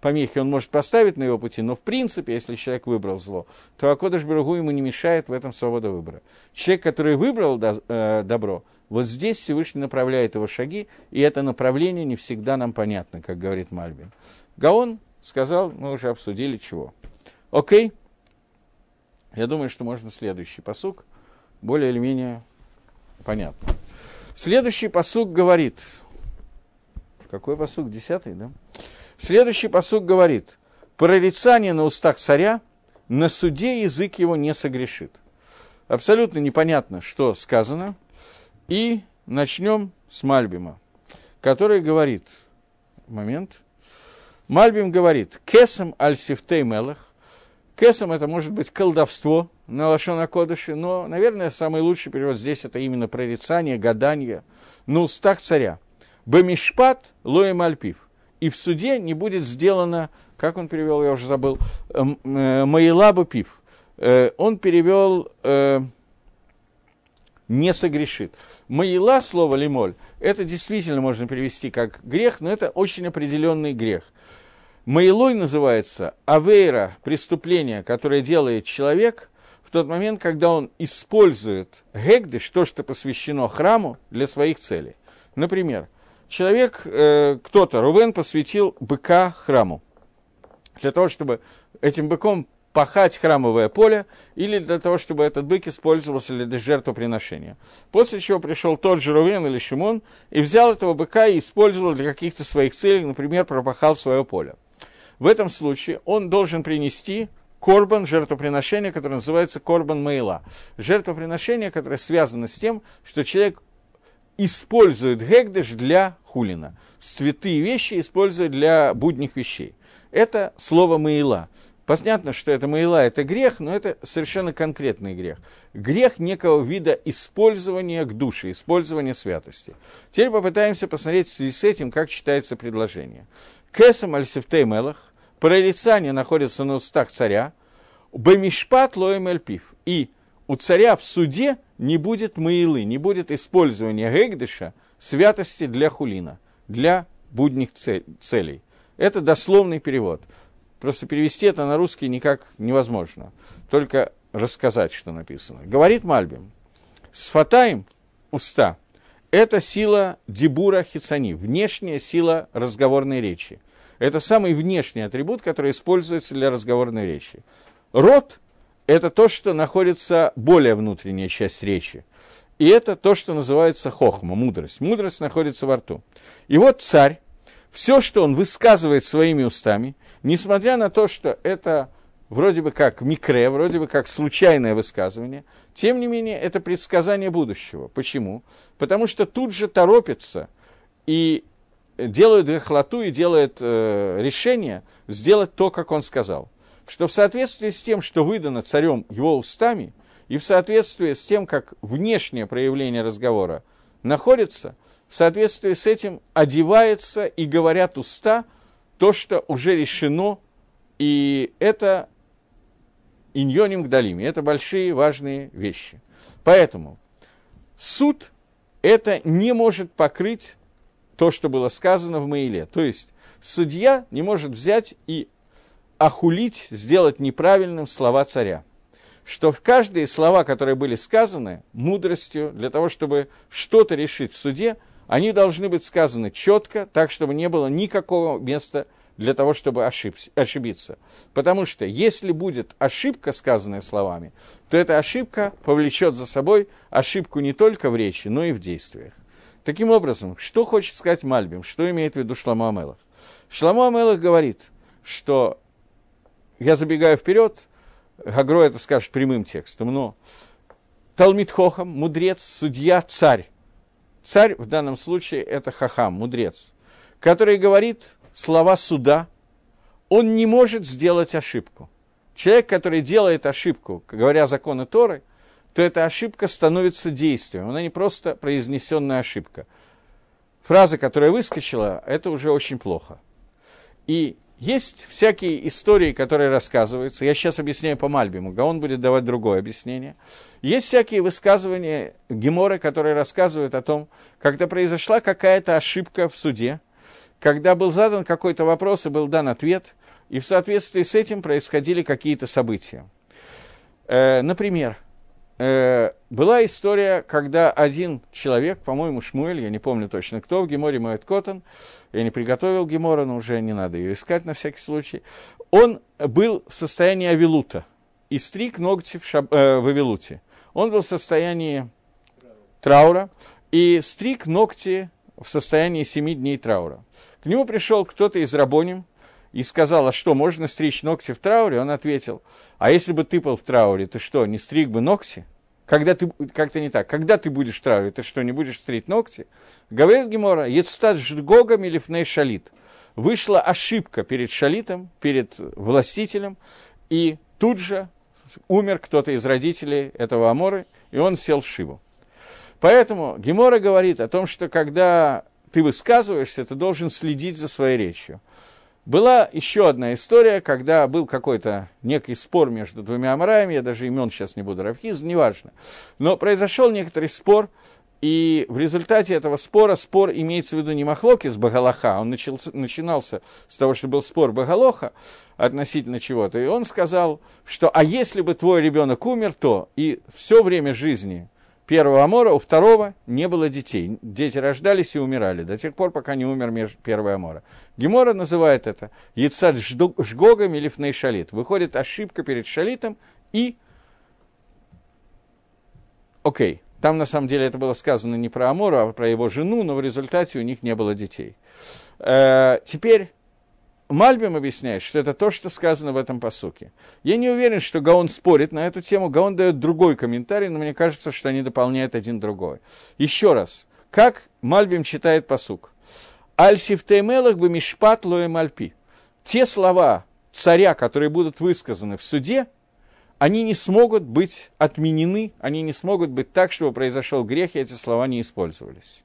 помехи он может поставить на его пути, но в принципе, если человек выбрал зло, то Акодыш Барагу ему не мешает в этом свобода выбора. Человек, который выбрал э, добро, вот здесь Всевышний направляет его шаги, и это направление не всегда нам понятно, как говорит Мальбин. Гаон сказал, мы уже обсудили чего. Окей? Я думаю, что можно следующий посук более или менее понятно. Следующий посук говорит, какой посук, десятый, да? Следующий посук говорит, прорицание на устах царя, на суде язык его не согрешит. Абсолютно непонятно, что сказано. И начнем с Мальбима, который говорит, момент, Мальбим говорит, кесам аль-сифтей мелах, Кесом это может быть колдовство на Лашона Кодыши, но, наверное, самый лучший перевод здесь это именно прорицание, гадание на устах царя. Бемишпат лоем альпив. и в суде не будет сделано, как он перевел, я уже забыл, э, э, Маилабу пив. Э, он перевел э, не согрешит. Маила, слово лимоль, это действительно можно перевести как грех, но это очень определенный грех. Маилой называется авейра, преступление, которое делает человек в тот момент, когда он использует гегдыш, то, что посвящено храму, для своих целей. Например, человек, э, кто-то, Рувен посвятил быка храму, для того, чтобы этим быком пахать храмовое поле, или для того, чтобы этот бык использовался для жертвоприношения. После чего пришел тот же Рувен или Шимон и взял этого быка и использовал для каких-то своих целей, например, пропахал свое поле. В этом случае он должен принести корбан, жертвоприношение, которое называется корбан Мейла. Жертвоприношение, которое связано с тем, что человек использует гегдыш для хулина. Святые вещи использует для будних вещей. Это слово Маила. Понятно, что это Маила, это грех, но это совершенно конкретный грех. Грех некого вида использования к душе, использования святости. Теперь попытаемся посмотреть в связи с этим, как читается предложение. Кесам аль мелах, прорицание находится на устах царя, бемишпат лоем эльпив. И у царя в суде не будет маилы, не будет использования гегдыша, святости для хулина, для будних целей. Это дословный перевод. Просто перевести это на русский никак невозможно. Только рассказать, что написано. Говорит Мальбим. Сфатаем, уста, это сила дебура хицани, внешняя сила разговорной речи. Это самый внешний атрибут, который используется для разговорной речи. Рот это то, что находится более внутренняя часть речи. И это то, что называется хохма, мудрость. Мудрость находится во рту. И вот царь, все, что он высказывает своими устами, несмотря на то, что это вроде бы как микре, вроде бы как случайное высказывание, тем не менее это предсказание будущего. Почему? Потому что тут же торопится и делает гахлоту и делает э, решение сделать то, как он сказал что в соответствии с тем, что выдано царем его устами, и в соответствии с тем, как внешнее проявление разговора находится, в соответствии с этим одевается и говорят уста то, что уже решено, и это иньоним гдалими, это большие важные вещи. Поэтому суд это не может покрыть то, что было сказано в Маиле. То есть судья не может взять и охулить, сделать неправильным слова царя. Что в каждые слова, которые были сказаны мудростью, для того, чтобы что-то решить в суде, они должны быть сказаны четко, так, чтобы не было никакого места для того, чтобы ошибся, ошибиться. Потому что если будет ошибка, сказанная словами, то эта ошибка повлечет за собой ошибку не только в речи, но и в действиях. Таким образом, что хочет сказать Мальбим, что имеет в виду Шламу Амелах? Шламу Амелах говорит, что я забегаю вперед, Гагро это скажет прямым текстом, но Талмит Хохам, мудрец, судья, царь. Царь в данном случае это Хахам, мудрец, который говорит слова суда, он не может сделать ошибку. Человек, который делает ошибку, говоря законы Торы, то эта ошибка становится действием, она не просто произнесенная ошибка. Фраза, которая выскочила, это уже очень плохо. И есть всякие истории, которые рассказываются. Я сейчас объясняю по Мальбиму, а он будет давать другое объяснение. Есть всякие высказывания Гемора, которые рассказывают о том, когда произошла какая-то ошибка в суде, когда был задан какой-то вопрос и был дан ответ, и в соответствии с этим происходили какие-то события. Э, например, э, была история, когда один человек, по-моему, Шмуэль, я не помню точно кто, в Геморе Моэт Коттон, я не приготовил Гемора, но уже не надо ее искать на всякий случай, он был в состоянии авилута и стриг ногти в, шаб, э, в авилуте. Он был в состоянии траура и стриг ногти в состоянии семи дней траура. К нему пришел кто-то из рабоним и сказал, а что, можно стричь ногти в трауре? Он ответил, а если бы ты был в трауре, ты что, не стриг бы ногти? Когда ты, как-то не так, когда ты будешь в трауре, ты что, не будешь стричь ногти? Говорит Гемора, «Ецтат жгогом или фней шалит». Вышла ошибка перед шалитом, перед властителем, и тут же умер кто-то из родителей этого Аморы, и он сел в Шиву. Поэтому Гемора говорит о том, что когда ты высказываешься, ты должен следить за своей речью. Была еще одна история, когда был какой-то некий спор между двумя амараями, я даже имен сейчас не буду, Равхиз, неважно. Но произошел некоторый спор, и в результате этого спора, спор имеется в виду не Махлоки с Багалаха, он начался, начинался с того, что был спор Багалоха относительно чего-то, и он сказал, что а если бы твой ребенок умер, то и все время жизни первого Амора, у второго не было детей. Дети рождались и умирали до тех пор, пока не умер первый Амора. Гемора называет это Яцад Жгогом или Фней Выходит ошибка перед Шалитом и... Окей. Okay там, на самом деле, это было сказано не про Амора, а про его жену, но в результате у них не было детей. Э, теперь Мальбим объясняет, что это то, что сказано в этом посуке. Я не уверен, что Гаон спорит на эту тему. Гаон дает другой комментарий, но мне кажется, что они дополняют один другой. Еще раз, как Мальбим читает посук? Аль-сифтеймелах бы мишпат лоем альпи. Те слова царя, которые будут высказаны в суде – они не смогут быть отменены, они не смогут быть так, чтобы произошел грех, и эти слова не использовались.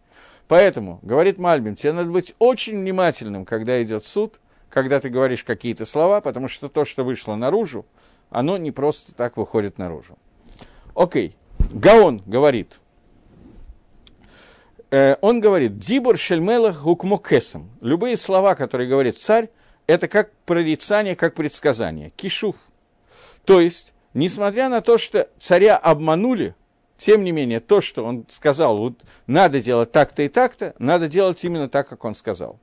Поэтому, говорит Мальбим, тебе надо быть очень внимательным, когда идет суд, когда ты говоришь какие-то слова, потому что то, что вышло наружу, оно не просто так выходит наружу. Окей, Гаон говорит, э, он говорит, «Дибур шельмелах гукмокесом». Любые слова, которые говорит царь, это как прорицание, как предсказание. Кишув. То есть, несмотря на то, что царя обманули, тем не менее, то, что он сказал, вот надо делать так-то и так-то, надо делать именно так, как он сказал.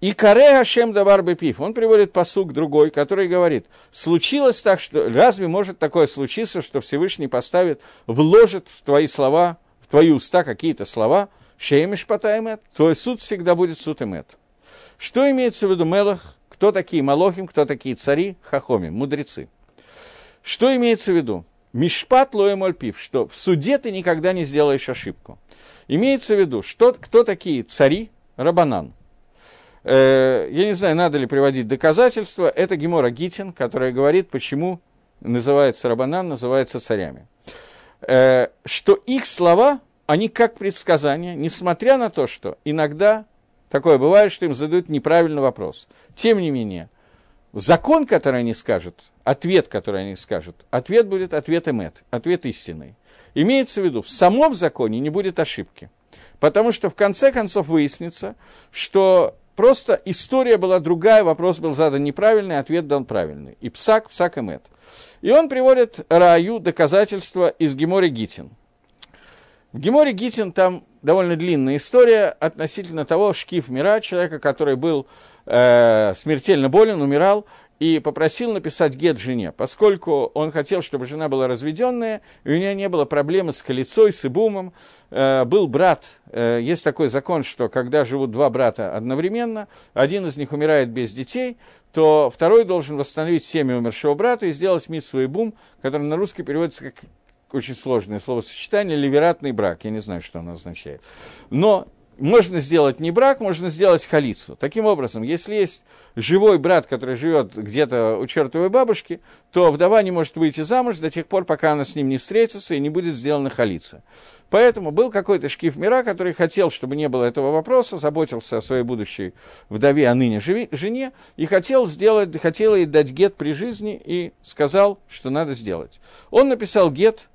И Каре Ашем Давар Бепив, он приводит посук другой, который говорит, случилось так, что разве может такое случиться, что Всевышний поставит, вложит в твои слова, в твои уста какие-то слова, Шеймиш Патаймет, твой суд всегда будет суд Эмет. Что имеется в виду Мелах? Кто такие Малохим, кто такие цари? Хахоми, мудрецы. Что имеется в виду? Мишпат лоемольпив, что в суде ты никогда не сделаешь ошибку. Имеется в виду, что, кто такие цари, рабанан. Э, я не знаю, надо ли приводить доказательства. Это Гемора Гитин, которая говорит, почему называется рабанан, называется царями. Э, что их слова, они как предсказания, несмотря на то, что иногда такое бывает, что им задают неправильный вопрос. Тем не менее, закон, который они скажут, ответ, который они скажут, ответ будет ответ эмет, ответ истинный. Имеется в виду, в самом законе не будет ошибки. Потому что в конце концов выяснится, что просто история была другая, вопрос был задан неправильный, ответ дан правильный. И псак, псак эмет. И он приводит Раю доказательства из Гемори Гитин. В Геморе Гитин там довольно длинная история относительно того шкиф мира, человека, который был э, смертельно болен, умирал, и попросил написать гет жене, поскольку он хотел, чтобы жена была разведенная, и у нее не было проблемы с колецой, с ибумом. Э, был брат, э, есть такой закон, что когда живут два брата одновременно, один из них умирает без детей, то второй должен восстановить семя умершего брата и сделать митсву ибум, который на русский переводится как очень сложное словосочетание, ливератный брак, я не знаю, что оно означает. Но можно сделать не брак, можно сделать халицу. Таким образом, если есть живой брат, который живет где-то у чертовой бабушки, то вдова не может выйти замуж до тех пор, пока она с ним не встретится и не будет сделана халица. Поэтому был какой-то шкиф мира, который хотел, чтобы не было этого вопроса, заботился о своей будущей вдове, а ныне жене, и хотел, сделать, хотел ей дать гет при жизни и сказал, что надо сделать. Он написал гет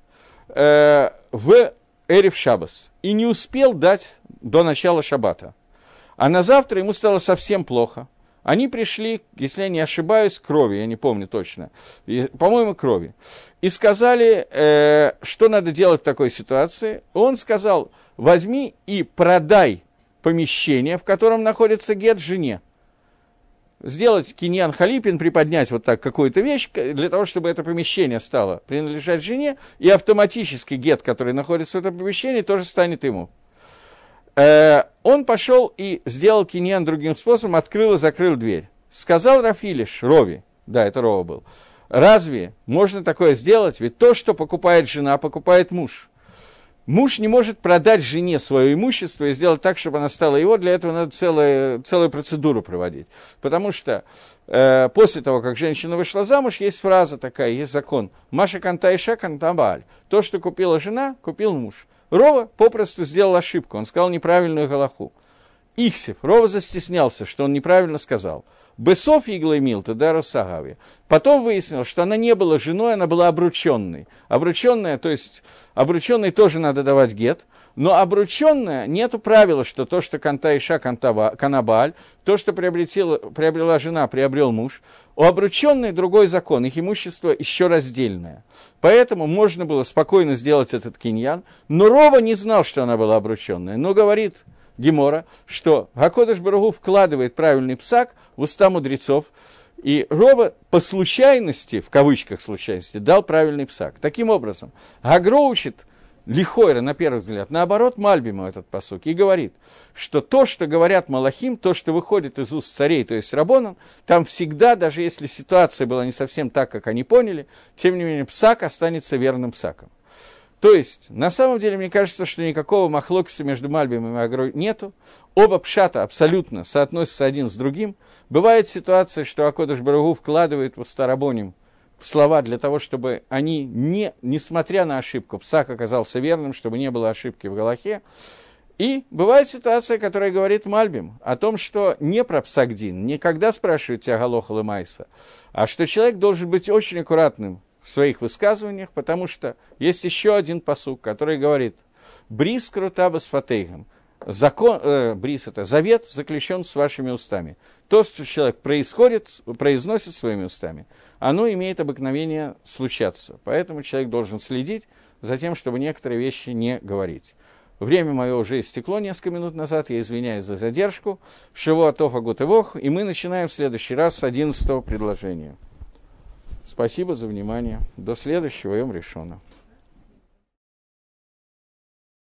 э, в Эриф Шабас и не успел дать до начала шаббата. А на завтра ему стало совсем плохо. Они пришли, если я не ошибаюсь, крови, я не помню точно, по-моему, крови. И сказали, э, что надо делать в такой ситуации. Он сказал, возьми и продай помещение, в котором находится гет жене сделать киньян халипин, приподнять вот так какую-то вещь, для того, чтобы это помещение стало принадлежать жене, и автоматически гет, который находится в этом помещении, тоже станет ему. Э, он пошел и сделал киньян другим способом, открыл и закрыл дверь. Сказал Рафилиш, Рови, да, это Рова был, разве можно такое сделать? Ведь то, что покупает жена, покупает муж. Муж не может продать жене свое имущество и сделать так, чтобы она стала его, для этого надо целую, целую процедуру проводить. Потому что э, после того, как женщина вышла замуж, есть фраза такая, есть закон. Маша кантайша кантабаль. То, что купила жена, купил муж. Рова попросту сделал ошибку, он сказал неправильную галаху. Ихсев, Рова застеснялся, что он неправильно сказал. Бесов Иглаймил Тедару Сагави. Потом выяснилось, что она не была женой, она была обрученной. Обрученная, то есть обрученной тоже надо давать гет, но обрученная, нету правила, что то, что канта иша, канабаль, то, что приобретела, приобрела жена, приобрел муж, у обрученной другой закон, их имущество еще раздельное. Поэтому можно было спокойно сделать этот киньян, но Рова не знал, что она была обрученная, но говорит Гемора, что Гакодыш Барагу вкладывает правильный псак в уста мудрецов, и Рова по случайности, в кавычках случайности, дал правильный псак. Таким образом, Гагро учит – Лихойра, на первый взгляд, наоборот, Мальбиму этот посук, и говорит, что то, что говорят Малахим, то, что выходит из уст царей, то есть Рабоном, там всегда, даже если ситуация была не совсем так, как они поняли, тем не менее, псак останется верным псаком. То есть, на самом деле, мне кажется, что никакого махлокиса между Мальбимом и Агрой нету. Оба пшата абсолютно соотносятся один с другим. Бывает ситуация, что Акодыш Барагу вкладывает в Старобоним – слова для того, чтобы они, не, несмотря на ошибку, псак оказался верным, чтобы не было ошибки в Галахе. И бывает ситуация, которая говорит Мальбим о том, что не про псагдин, не когда спрашивают тебя Галоха Майса, а что человек должен быть очень аккуратным в своих высказываниях, потому что есть еще один посук, который говорит «Брис крутаба с фатейгом», закон, э, брис это завет, заключен с вашими устами. То, что человек происходит, произносит своими устами, оно имеет обыкновение случаться. Поэтому человек должен следить за тем, чтобы некоторые вещи не говорить. Время мое уже истекло несколько минут назад, я извиняюсь за задержку. Шиво Атофа Гутывох, и мы начинаем в следующий раз с одиннадцатого предложения. Спасибо за внимание. До следующего Йом решено.